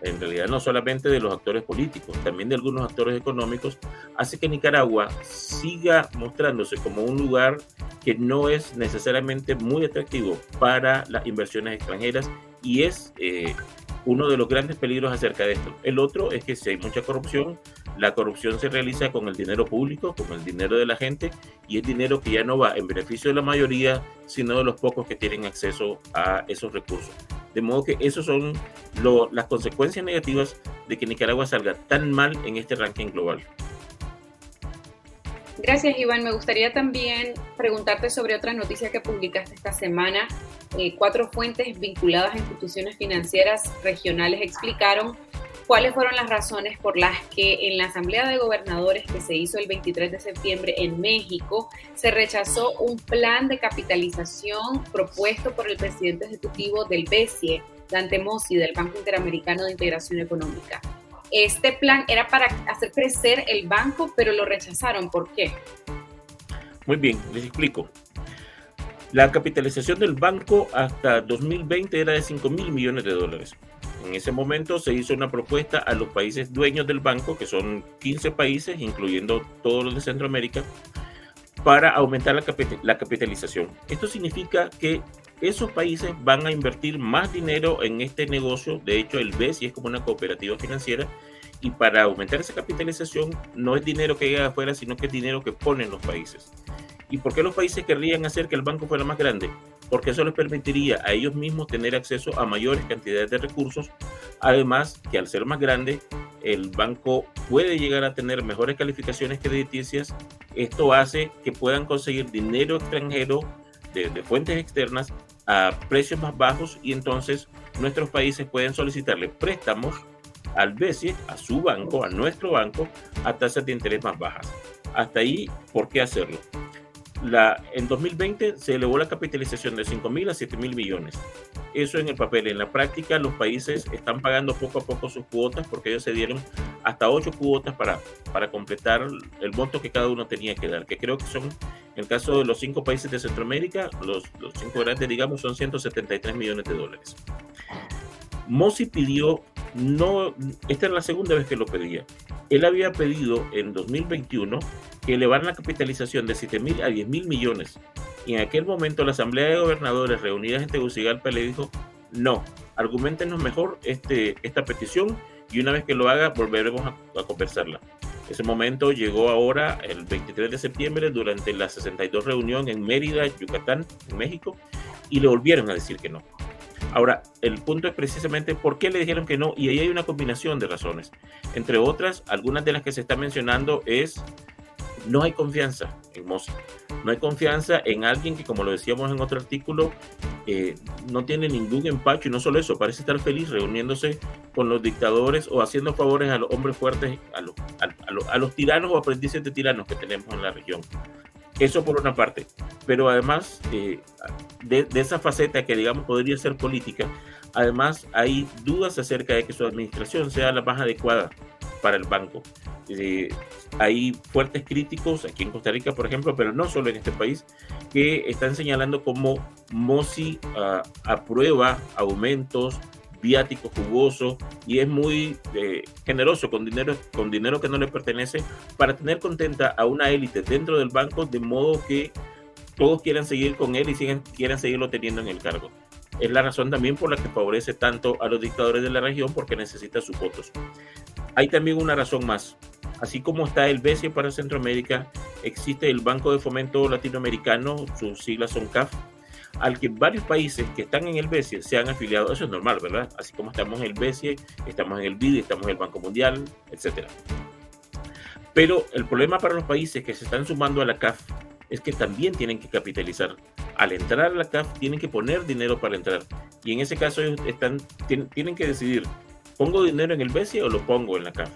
en realidad no solamente de los actores políticos, también de algunos actores económicos, hace que Nicaragua siga mostrándose como un lugar que no es necesariamente muy atractivo para las inversiones extranjeras y es eh, uno de los grandes peligros acerca de esto. El otro es que si hay mucha corrupción, la corrupción se realiza con el dinero público, con el dinero de la gente, y es dinero que ya no va en beneficio de la mayoría, sino de los pocos que tienen acceso a esos recursos. De modo que esas son las consecuencias negativas de que Nicaragua salga tan mal en este ranking global. Gracias, Iván. Me gustaría también preguntarte sobre otra noticia que publicaste esta semana. Eh, cuatro fuentes vinculadas a instituciones financieras regionales explicaron ¿Cuáles fueron las razones por las que en la Asamblea de Gobernadores que se hizo el 23 de septiembre en México se rechazó un plan de capitalización propuesto por el presidente ejecutivo del BESIE, Dante Mossi, del Banco Interamericano de Integración Económica? Este plan era para hacer crecer el banco, pero lo rechazaron. ¿Por qué? Muy bien, les explico. La capitalización del banco hasta 2020 era de 5 mil millones de dólares. En ese momento se hizo una propuesta a los países dueños del banco, que son 15 países, incluyendo todos los de Centroamérica, para aumentar la, capitalización. Esto significa que esos países van a invertir más dinero en este negocio. De hecho, el BESI es como una cooperativa financiera y para aumentar esa capitalización no es dinero que llega afuera, sino que es dinero que ponen los países. ¿Y por qué los países querrían hacer que el banco fuera más grande? Porque eso les permitiría a ellos mismos tener acceso a mayores cantidades de recursos. Además, que al ser más grande, el banco puede llegar a tener mejores calificaciones crediticias. Esto hace que puedan conseguir dinero extranjero de, de fuentes externas a precios más bajos y entonces nuestros países pueden solicitarle préstamos al BCE, a su banco, a nuestro banco, a tasas de interés más bajas. Hasta ahí, ¿por qué hacerlo? La, en 2020 se elevó la capitalización de 5 mil a 7 mil millones. Eso en el papel. En la práctica, los países están pagando poco a poco sus cuotas porque ellos se dieron hasta 8 cuotas para, para completar el monto que cada uno tenía que dar, que creo que son, en el caso de los 5 países de Centroamérica, los, los 5 grandes, digamos, son 173 millones de dólares. Mosi pidió, no, esta era la segunda vez que lo pedía. Él había pedido en 2021 que elevaran la capitalización de 7 mil a 10 mil millones. Y en aquel momento la Asamblea de Gobernadores reunidas en Tegucigalpa le dijo, no, argumentenos mejor este, esta petición y una vez que lo haga volveremos a, conversarla. Ese momento llegó ahora el 23 de septiembre durante la 62 reunión en Mérida, Yucatán, México, y le volvieron a decir que no. Ahora, el punto es precisamente por qué le dijeron que no, y ahí hay una combinación de razones. Entre otras, algunas de las que se está mencionando es no hay confianza en Mosi. No hay confianza en alguien que, como lo decíamos en otro artículo, eh, no tiene ningún empacho y no solo eso, parece estar feliz reuniéndose con los dictadores o haciendo favores a los hombres fuertes, a los, a los tiranos o aprendices de tiranos que tenemos en la región. Eso por una parte. Pero además eh, de, esa faceta que digamos podría ser política, además hay dudas acerca de que su administración sea la más adecuada para el banco. Eh, hay fuertes críticos aquí en Costa Rica, por ejemplo, pero no solo en este país, que están señalando cómo Mosi uh, aprueba aumentos viático, jugoso y es muy eh, generoso con dinero, con dinero que no le pertenece para tener contenta a una élite dentro del banco de modo que todos quieran seguir con él y quieran seguirlo teniendo en el cargo. Es la razón también por la que favorece tanto a los dictadores de la región porque necesita sus votos. Hay también una razón más. Así como está el BCE para Centroamérica, existe el Banco de Fomento Latinoamericano, sus siglas son CAF, al que varios países que están en el BCE se han afiliado. Eso es normal, ¿verdad? Así como estamos en el BCE, estamos en el BID, estamos en el Banco Mundial, etc. Pero el problema para los países que se están sumando a la CAF es que también tienen que capitalizar. Al entrar a la CAF tienen que poner dinero para entrar. Y en ese caso ellos están, tienen que decidir, ¿pongo dinero en el BCE o lo pongo en la CAF?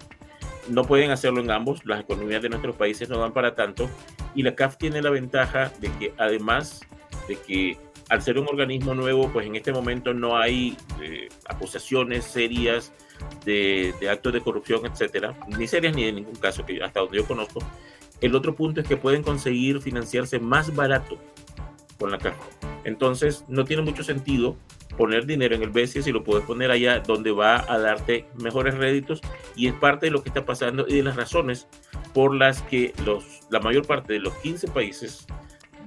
No pueden hacerlo en ambos, las economías de nuestros países no dan para tanto. Y la CAF tiene la ventaja de que además de que al ser un organismo nuevo, pues en este momento no hay eh, acusaciones serias de, actos de corrupción, etcétera, ni serias ni de ningún caso, que hasta donde yo conozco. El otro punto es que pueden conseguir financiarse más barato con la caja. Entonces, no tiene mucho sentido poner dinero en el BCE si lo puedes poner allá donde va a darte mejores réditos y es parte de lo que está pasando y de las razones por las que los, la mayor parte de los 15 países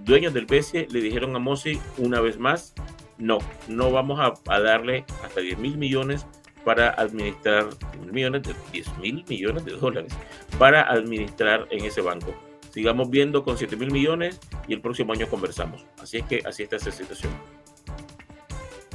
dueños del BCE le dijeron a Mosi una vez más, no, no vamos a, darle hasta 10 mil millones para administrar millones de 10 mil millones de dólares para administrar en ese banco. Sigamos viendo con 7 mil millones y el próximo año conversamos. Así es que así está esa situación.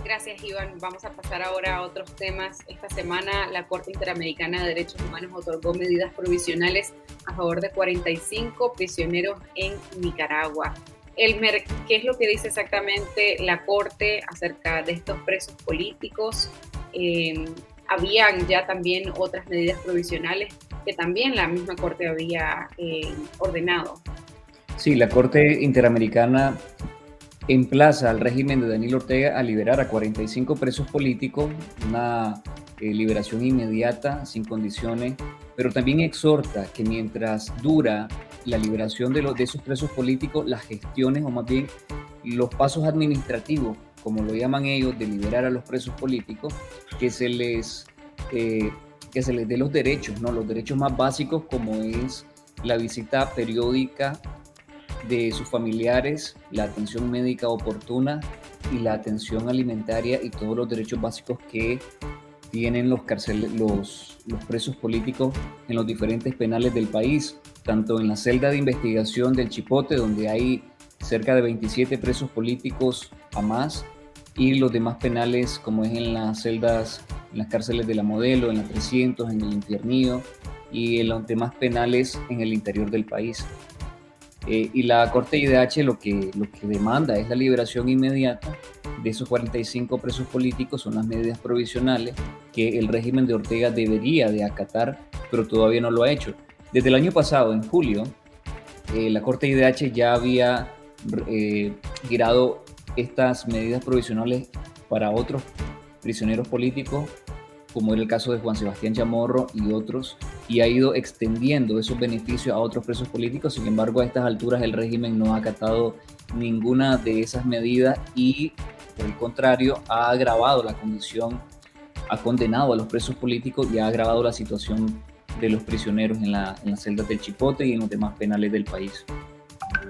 Gracias, Iván. Vamos a pasar ahora a otros temas. Esta semana la Corte Interamericana de Derechos Humanos otorgó medidas provisionales a favor de 45 prisioneros en Nicaragua. Elmer, ¿qué es lo que dice exactamente la Corte acerca de estos presos políticos? Eh, habían ya también otras medidas provisionales que también la misma Corte había eh, ordenado. Sí, la Corte Interamericana emplaza al régimen de Daniel Ortega a liberar a 45 presos políticos, una eh, liberación inmediata, sin condiciones, pero también exhorta que mientras dura la liberación de, los, de esos presos políticos, las gestiones o más bien los pasos administrativos, como lo llaman ellos, de liberar a los presos políticos, que se les, eh, que se les dé los derechos, ¿no? los derechos más básicos como es la visita periódica de sus familiares, la atención médica oportuna y la atención alimentaria y todos los derechos básicos que tienen los, los, los presos políticos en los diferentes penales del país, tanto en la celda de investigación del Chipote, donde hay cerca de 27 presos políticos a más, y los demás penales, como es en las celdas, en las cárceles de la Modelo, en la 300, en el Infiernillo, y en los demás penales en el interior del país. Eh, y la Corte IDH lo que, lo que demanda es la liberación inmediata de esos 45 presos políticos, son las medidas provisionales que el régimen de Ortega debería de acatar, pero todavía no lo ha hecho. Desde el año pasado, en julio, eh, la Corte IDH ya había eh, girado estas medidas provisionales para otros prisioneros políticos como era el caso de Juan Sebastián Chamorro y otros, y ha ido extendiendo esos beneficios a otros presos políticos. Sin embargo, a estas alturas el régimen no ha acatado ninguna de esas medidas y, por el contrario, ha agravado la condición, ha condenado a los presos políticos y ha agravado la situación de los prisioneros en, la, en las celdas del Chipote y en los demás penales del país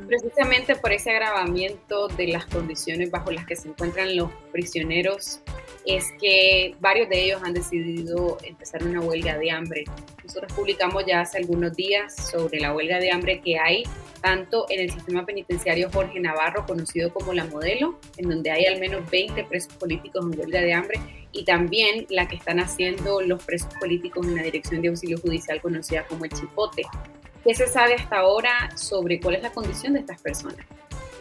precisamente por ese agravamiento de las condiciones bajo las que se encuentran los prisioneros es que varios de ellos han decidido empezar una huelga de hambre. Nosotros publicamos ya hace algunos días sobre la huelga de hambre que hay tanto en el sistema penitenciario Jorge Navarro, conocido como la modelo, en donde hay al menos 20 presos políticos en huelga de hambre, y también la que están haciendo los presos políticos en la Dirección de Auxilio Judicial, conocida como el Chipote. ¿Qué se sabe hasta ahora sobre cuál es la condición de estas personas?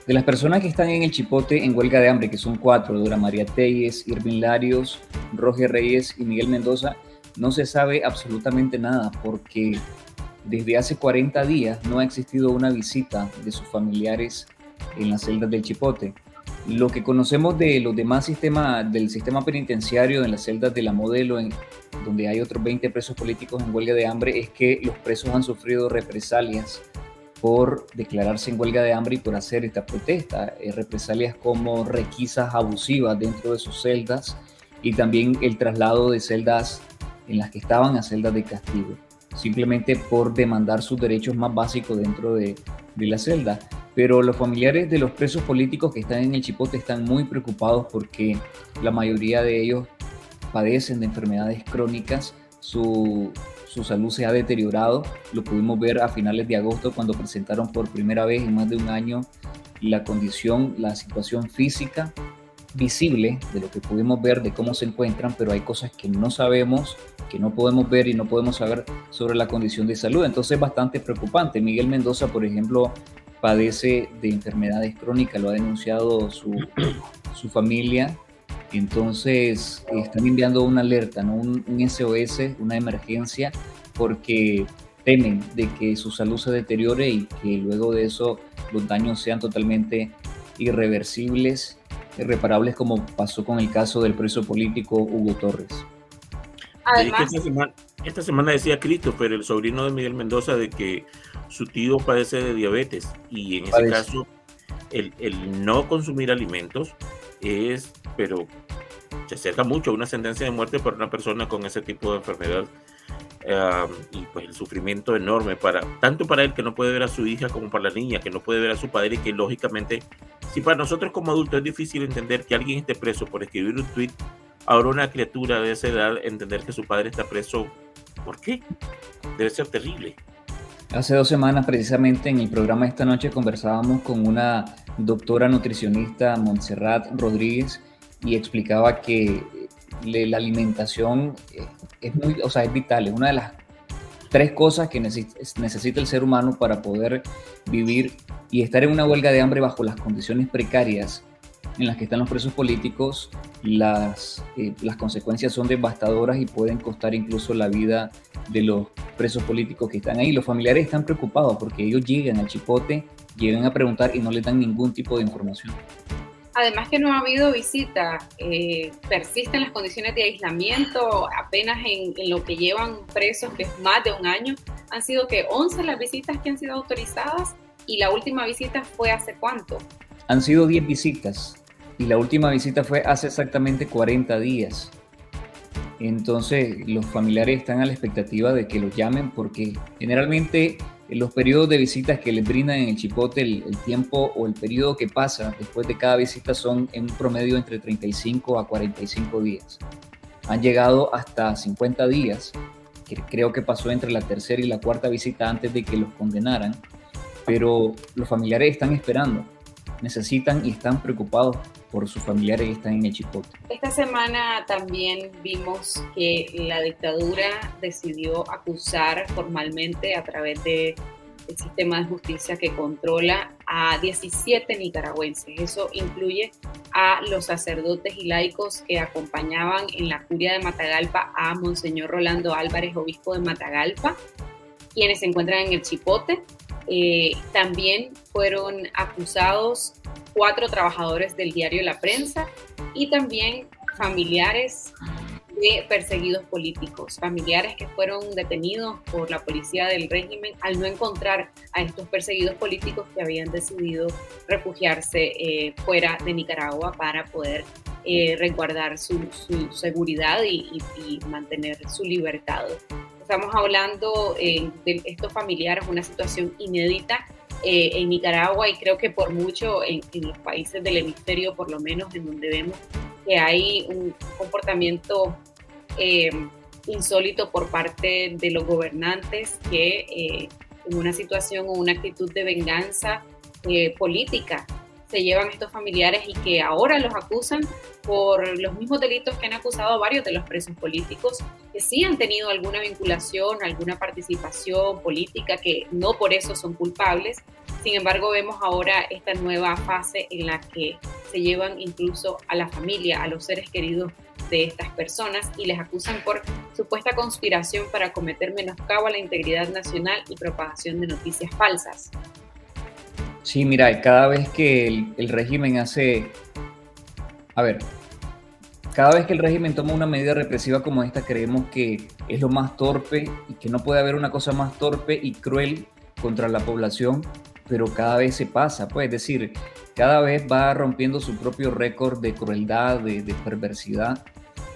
De las personas que están en el Chipote en huelga de hambre, que son cuatro, Dora María Telles, Irvin Larios, Roger Reyes y Miguel Mendoza, no se sabe absolutamente nada porque desde hace 40 días no ha existido una visita de sus familiares en las celdas del Chipote. Lo que conocemos de los demás sistemas, del sistema penitenciario, en las celdas de la modelo, en, donde hay otros 20 presos políticos en huelga de hambre, es que los presos han sufrido represalias por declararse en huelga de hambre y por hacer esta protesta. Eh, represalias como requisas abusivas dentro de sus celdas y también el traslado de celdas en las que estaban a celdas de castigo, simplemente por demandar sus derechos más básicos dentro de, de la celda. Pero los familiares de los presos políticos que están en el Chipote están muy preocupados porque la mayoría de ellos padecen de enfermedades crónicas, su, su salud se ha deteriorado. Lo pudimos ver a finales de agosto cuando presentaron por primera vez en más de un año la condición, la situación física visible de lo que pudimos ver de cómo se encuentran, pero hay cosas que no sabemos, que no podemos ver y no podemos saber sobre la condición de salud. Entonces es bastante preocupante. Miguel Mendoza, por ejemplo, padece de enfermedades crónicas, lo ha denunciado su, su familia entonces están enviando una alerta, ¿no? un, SOS, una emergencia, porque temen de que su salud se deteriore y que luego de eso los daños sean totalmente irreversibles, irreparables, como pasó con el caso del preso político Hugo Torres. esta, semana, decía Christopher, el sobrino de Miguel Mendoza, de que su tío padece de diabetes y en ese caso el, el no consumir alimentos es, pero se acerca mucho a una sentencia de muerte para una persona con ese tipo de enfermedad. y pues el sufrimiento enorme para tanto para él que no puede ver a su hija como para la niña que no puede ver a su padre y que lógicamente si para nosotros como adultos es difícil entender que alguien esté preso por escribir un tweet ahora una criatura de esa edad entender que su padre está preso ¿por qué? debe ser terrible Hace dos semanas, precisamente en el programa esta noche, conversábamos con una doctora nutricionista, Montserrat Rodríguez, y explicaba que la alimentación es, muy, o sea, es vital, es una de las tres cosas que necesita el ser humano para poder vivir y estar en una huelga de hambre bajo las condiciones precarias en las que están los presos políticos, las, eh, las consecuencias son devastadoras y pueden costar incluso la vida de los presos políticos que están ahí. Los familiares están preocupados porque ellos llegan al chipote, llegan a preguntar y no les dan ningún tipo de información. Además que no ha habido visita, eh, persisten las condiciones de aislamiento, apenas en, en, lo que llevan presos, que es más de un año, han sido que 11 las visitas que han sido autorizadas y la última visita fue hace cuánto? Han sido 10 visitas y la última visita fue hace exactamente 40 días. Entonces los familiares están a la expectativa de que los llamen porque generalmente en los periodos de visitas que les brindan en el chipote, el, tiempo o el periodo que pasa después de cada visita son en promedio entre 35 a 45 días. Han llegado hasta 50 días, que creo que pasó entre la tercera y la cuarta visita antes de que los condenaran, pero los familiares están esperando, necesitan y están preocupados por sus familiares que están en el chipote. Esta semana también vimos que la dictadura decidió acusar formalmente a través de el sistema de justicia que controla a 17 nicaragüenses. Eso incluye a los sacerdotes y laicos que acompañaban en la curia de Matagalpa a Monseñor Rolando Álvarez, obispo de Matagalpa, quienes se encuentran en el Chipote. Eh, también fueron acusados cuatro trabajadores del diario La Prensa y también familiares de perseguidos políticos, familiares que fueron detenidos por la policía del régimen al no encontrar a estos perseguidos políticos que habían decidido refugiarse eh, fuera de Nicaragua para poder eh, resguardar su, seguridad y, mantener su libertad. Estamos hablando eh, de estos familiares, una situación inédita eh, en Nicaragua y creo que por mucho en, en, los países del hemisferio, por lo menos en donde vemos que hay un comportamiento eh, insólito por parte de los gobernantes que eh, en una situación o una actitud de venganza eh, política se llevan estos familiares y que ahora los acusan por los mismos delitos que han acusado a varios de los presos políticos, que sí han tenido alguna vinculación, alguna participación política, que no por eso son culpables. Sin embargo, vemos ahora esta nueva fase en la que se llevan incluso a la familia, a los seres queridos de estas personas y les acusan por supuesta conspiración para cometer menoscabo a la integridad nacional y propagación de noticias falsas. Sí, mira, cada vez que el, régimen hace... A ver, cada vez que el régimen toma una medida represiva como esta, creemos que es lo más torpe y que no puede haber una cosa más torpe y cruel contra la población, pero cada vez se pasa, pues, es decir, cada vez va rompiendo su propio récord de crueldad, de perversidad,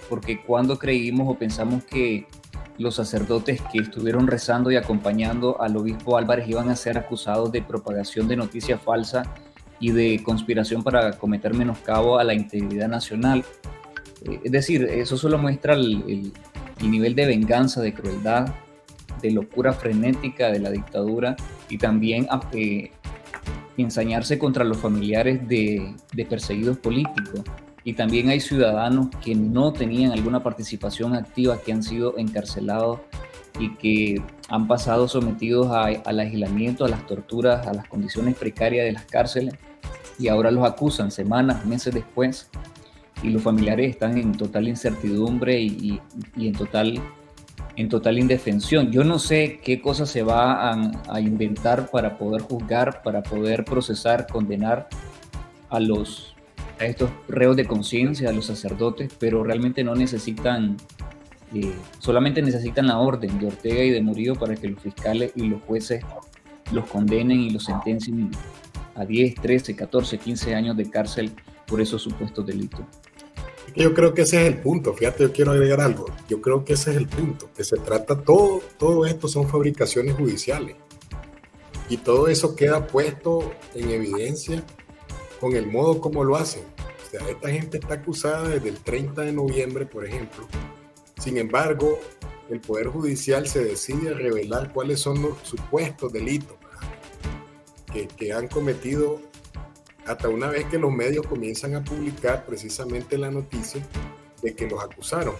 porque cuando creímos o pensamos que los sacerdotes que estuvieron rezando y acompañando al obispo Álvarez iban a ser acusados de propagación de noticias falsas y de conspiración para cometer menoscabo a la integridad nacional. Es decir, eso solo muestra el, el, el nivel de venganza, de crueldad, de locura frenética de la dictadura y también eh, ensañarse contra los familiares de perseguidos políticos y también hay ciudadanos que no tenían alguna participación activa, que han sido encarcelados y que han pasado sometidos a, al aislamiento, a las torturas, a las condiciones precarias de las cárceles y ahora los acusan semanas, meses después y los familiares están en total incertidumbre y, y, en, total, en total indefensión. Yo no sé qué cosas se va a inventar para poder juzgar, para poder procesar, condenar a los a estos reos de conciencia, a los sacerdotes, pero realmente no necesitan, eh, solamente necesitan la orden de Ortega y de Murillo para que los fiscales y los jueces los condenen y los sentencien a 10, 13, 14, 15 años de cárcel por esos supuestos delitos. Yo creo que ese es el punto, fíjate, yo quiero agregar algo, yo creo que ese es el punto, que se trata todo, todo esto son fabricaciones judiciales y todo eso queda puesto en evidencia con el modo como lo hacen. Sea, esta gente está acusada desde el 30 de noviembre, por ejemplo. Sin embargo, el Poder Judicial se decide a revelar cuáles son los supuestos delitos que, que, han cometido hasta una vez que los medios comienzan a publicar precisamente la noticia de que los acusaron.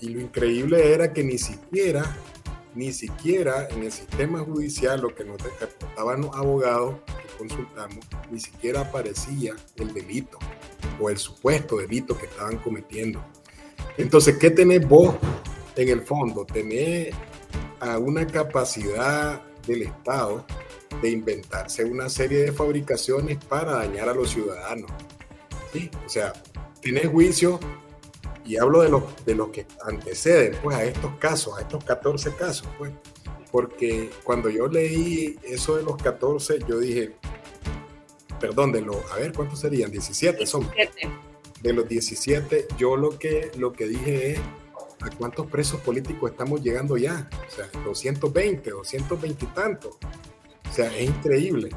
Y lo increíble era que ni siquiera, ni siquiera en el sistema judicial, lo que nos reportaban los abogados, consultamos, ni siquiera aparecía el delito o el supuesto delito que estaban cometiendo. Entonces, ¿qué tenés vos en el fondo? Tenés a una capacidad del Estado de inventarse una serie de fabricaciones para dañar a los ciudadanos. ¿Sí? O sea, tenés juicio, y hablo de los, de los que anteceden pues, a estos casos, a estos 14 casos, pues, porque cuando yo leí eso de los 14, yo dije, perdón, de los, a ver, ¿cuántos serían? 17 son. De los 17, yo lo que, lo que dije es, ¿a cuántos presos políticos estamos llegando ya? O sea, 220, 220 y tantos. O sea, es increíble.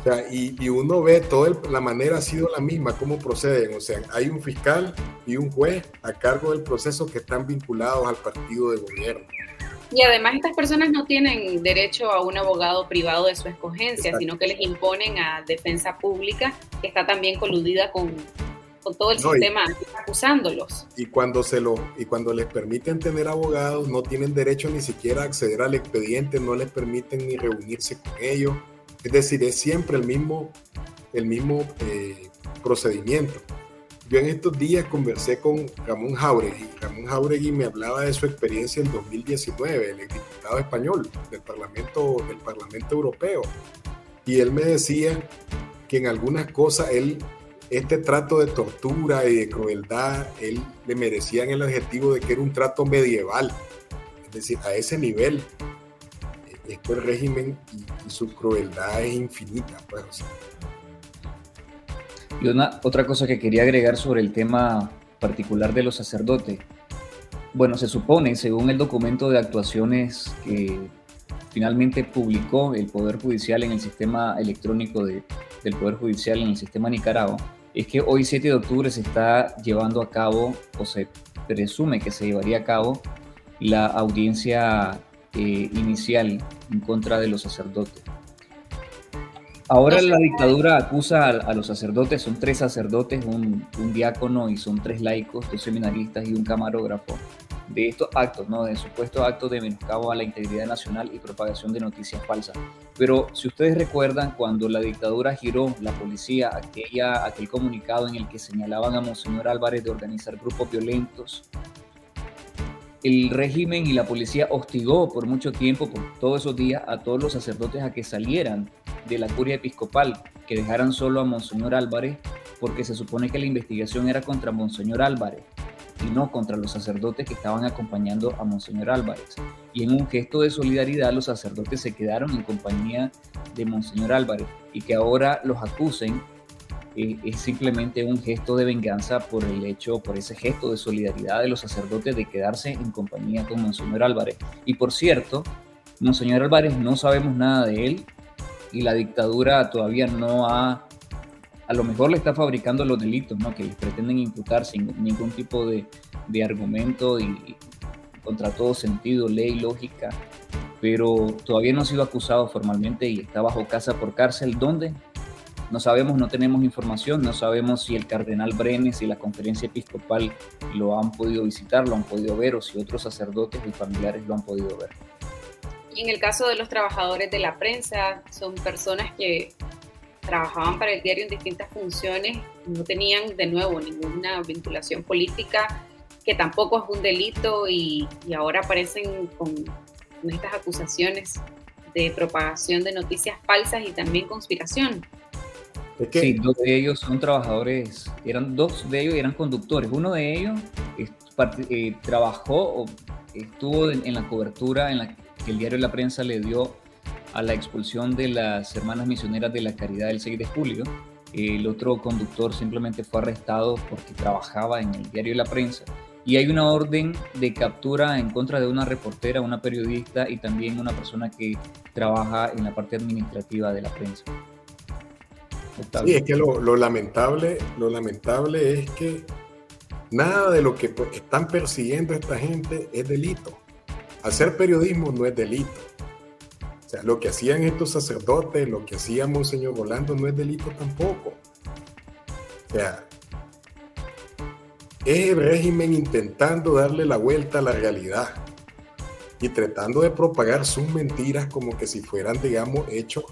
O sea, y, uno ve toda la manera ha sido la misma, cómo proceden. O sea, hay un fiscal y un juez a cargo del proceso que están vinculados al partido de gobierno. Y además estas personas no tienen derecho a un abogado privado de su escogencia, sino que les imponen a defensa pública, que está también coludida con, con todo el sistema acusándolos. Y cuando, se lo, y cuando les permiten tener abogados, no tienen derecho ni siquiera a acceder al expediente, no les permiten ni reunirse con ellos. Es decir, es siempre el mismo, el mismo eh, procedimiento. Yo en estos días conversé con Ramón Jauregui. Ramón Jauregui me hablaba de su experiencia en 2019, el diputado español del Parlamento, del Parlamento Europeo. Y él me decía que en algunas cosas él, este trato de tortura y de crueldad, él le merecían el adjetivo de que era un trato medieval. Es decir, a ese nivel, el régimen y, su crueldad es infinita. Pues, y una, otra cosa que quería agregar sobre el tema particular de los sacerdotes. Bueno, se supone, según el documento de actuaciones que finalmente publicó el Poder Judicial en el sistema electrónico de, del Poder Judicial en el sistema Nicaragua, es que hoy 7 de octubre se está llevando a cabo, o se presume que se llevaría a cabo, la audiencia eh, inicial en contra de los sacerdotes. Ahora la dictadura acusa a, los sacerdotes, son tres sacerdotes, un, diácono y son tres laicos, dos seminaristas y un camarógrafo, de estos actos, ¿no? de supuestos actos de menoscabo a la integridad nacional y propagación de noticias falsas. Pero si ustedes recuerdan, cuando la dictadura giró la policía aquella, aquel comunicado en el que señalaban a Monseñor Álvarez de organizar grupos violentos, el régimen y la policía hostigó por mucho tiempo, por todos esos días, a todos los sacerdotes a que salieran de la curia episcopal, que dejaran solo a Monseñor Álvarez, porque se supone que la investigación era contra Monseñor Álvarez y no contra los sacerdotes que estaban acompañando a Monseñor Álvarez. Y en un gesto de solidaridad los sacerdotes se quedaron en compañía de Monseñor Álvarez y que ahora los acusen es simplemente un gesto de venganza por el hecho, por ese gesto de solidaridad de los sacerdotes de quedarse en compañía con Monseñor Álvarez. Y por cierto, Monseñor Álvarez no sabemos nada de él y la dictadura todavía no ha, a lo mejor le está fabricando los delitos, ¿no? Que pretenden imputar sin ningún tipo de, de argumento y contra todo sentido, ley, lógica, pero todavía no ha sido acusado formalmente y está bajo casa por cárcel. ¿Dónde? No sabemos, no tenemos información, no sabemos si el cardenal Brenes y la conferencia episcopal lo han podido visitar, lo han podido ver o si otros sacerdotes y familiares lo han podido ver. Y en el caso de los trabajadores de la prensa, son personas que trabajaban para el diario en distintas funciones, no tenían de nuevo ninguna vinculación política, que tampoco es un delito y, ahora aparecen con estas acusaciones de propagación de noticias falsas y también conspiración. Sí, dos de ellos son trabajadores, eran dos de ellos eran conductores. Uno de ellos eh, trabajó o estuvo en, la cobertura en la que el diario La Prensa le dio a la expulsión de las hermanas misioneras de la Caridad del 6 de julio. El otro conductor simplemente fue arrestado porque trabajaba en el diario La Prensa. Y hay una orden de captura en contra de una reportera, una periodista y también una persona que trabaja en la parte administrativa de la prensa. Sí, es que lo, lamentable, lo lamentable es que nada de lo que pues, están persiguiendo esta gente es delito. Hacer periodismo no es delito. O sea, lo que hacían estos sacerdotes, lo que hacía Monseñor Volando no es delito tampoco. O sea, es el régimen intentando darle la vuelta a la realidad y tratando de propagar sus mentiras como que si fueran, digamos, hechos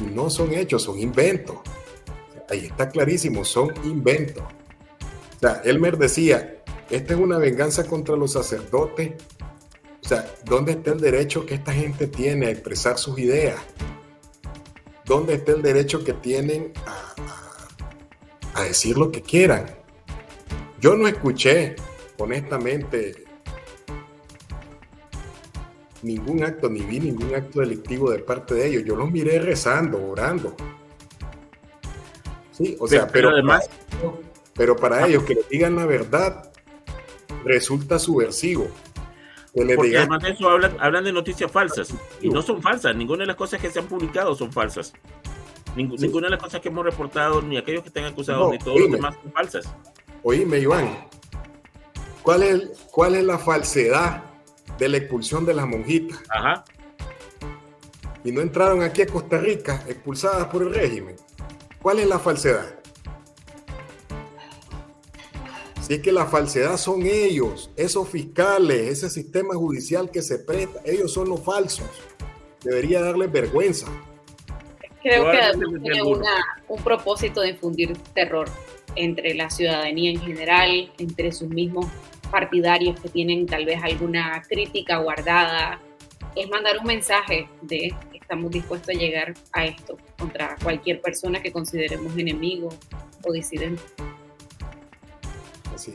no son hechos, son inventos. Ahí está clarísimo, son inventos. O sea, Elmer decía, esta es una venganza contra los sacerdotes. O sea, ¿dónde está el derecho que esta gente tiene a expresar sus ideas? ¿Dónde está el derecho que tienen a, a decir lo que quieran? Yo no escuché, honestamente, ningún acto, ni vi ningún acto delictivo de parte de ellos. Yo los miré rezando, orando. Sí, o sea, pero, además, pero para ellos que le digan la verdad resulta subversivo. Porque además de eso hablan, de noticias falsas y no son falsas. Ninguna de las cosas que se han publicado son falsas. Ninguna de las cosas que hemos reportado, ni aquellos que están acusados, ni todos los demás son falsas. Oíme, Iván, ¿cuál es, ¿cuál es la falsedad de la expulsión de las monjitas. Ajá. Y no entraron aquí a Costa Rica expulsadas por el régimen. ¿Cuál es la falsedad? Si es que la falsedad son ellos, esos fiscales, ese sistema judicial que se presta, ellos son los falsos. Debería darles vergüenza. Creo que tiene un propósito de infundir terror entre la ciudadanía en general, entre sus mismos partidarios que tienen tal vez alguna crítica guardada, es mandar un mensaje de que estamos dispuestos a llegar a esto contra cualquier persona que consideremos enemigo o disidente. Así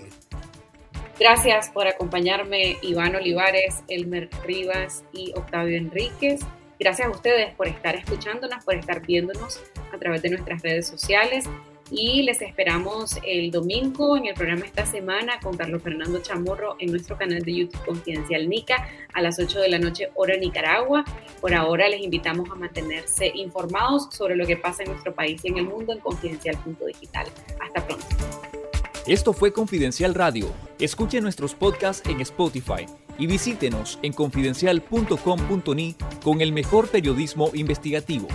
Gracias por acompañarme, Iván Olivares, Elmer Rivas y Octavio Enríquez. Gracias a ustedes por estar escuchándonos, por estar viéndonos a través de nuestras redes sociales y les esperamos el domingo en el programa esta semana con Carlos Fernando Chamorro en nuestro canal de YouTube Confidencial Nica a las 8 de la noche hora Nicaragua. Por ahora les invitamos a mantenerse informados sobre lo que pasa en nuestro país y en el mundo en confidencial.digital. Hasta pronto. Esto fue Confidencial Radio. Escuche nuestros podcasts en Spotify y visítenos en confidencial.com.ni con el mejor periodismo investigativo.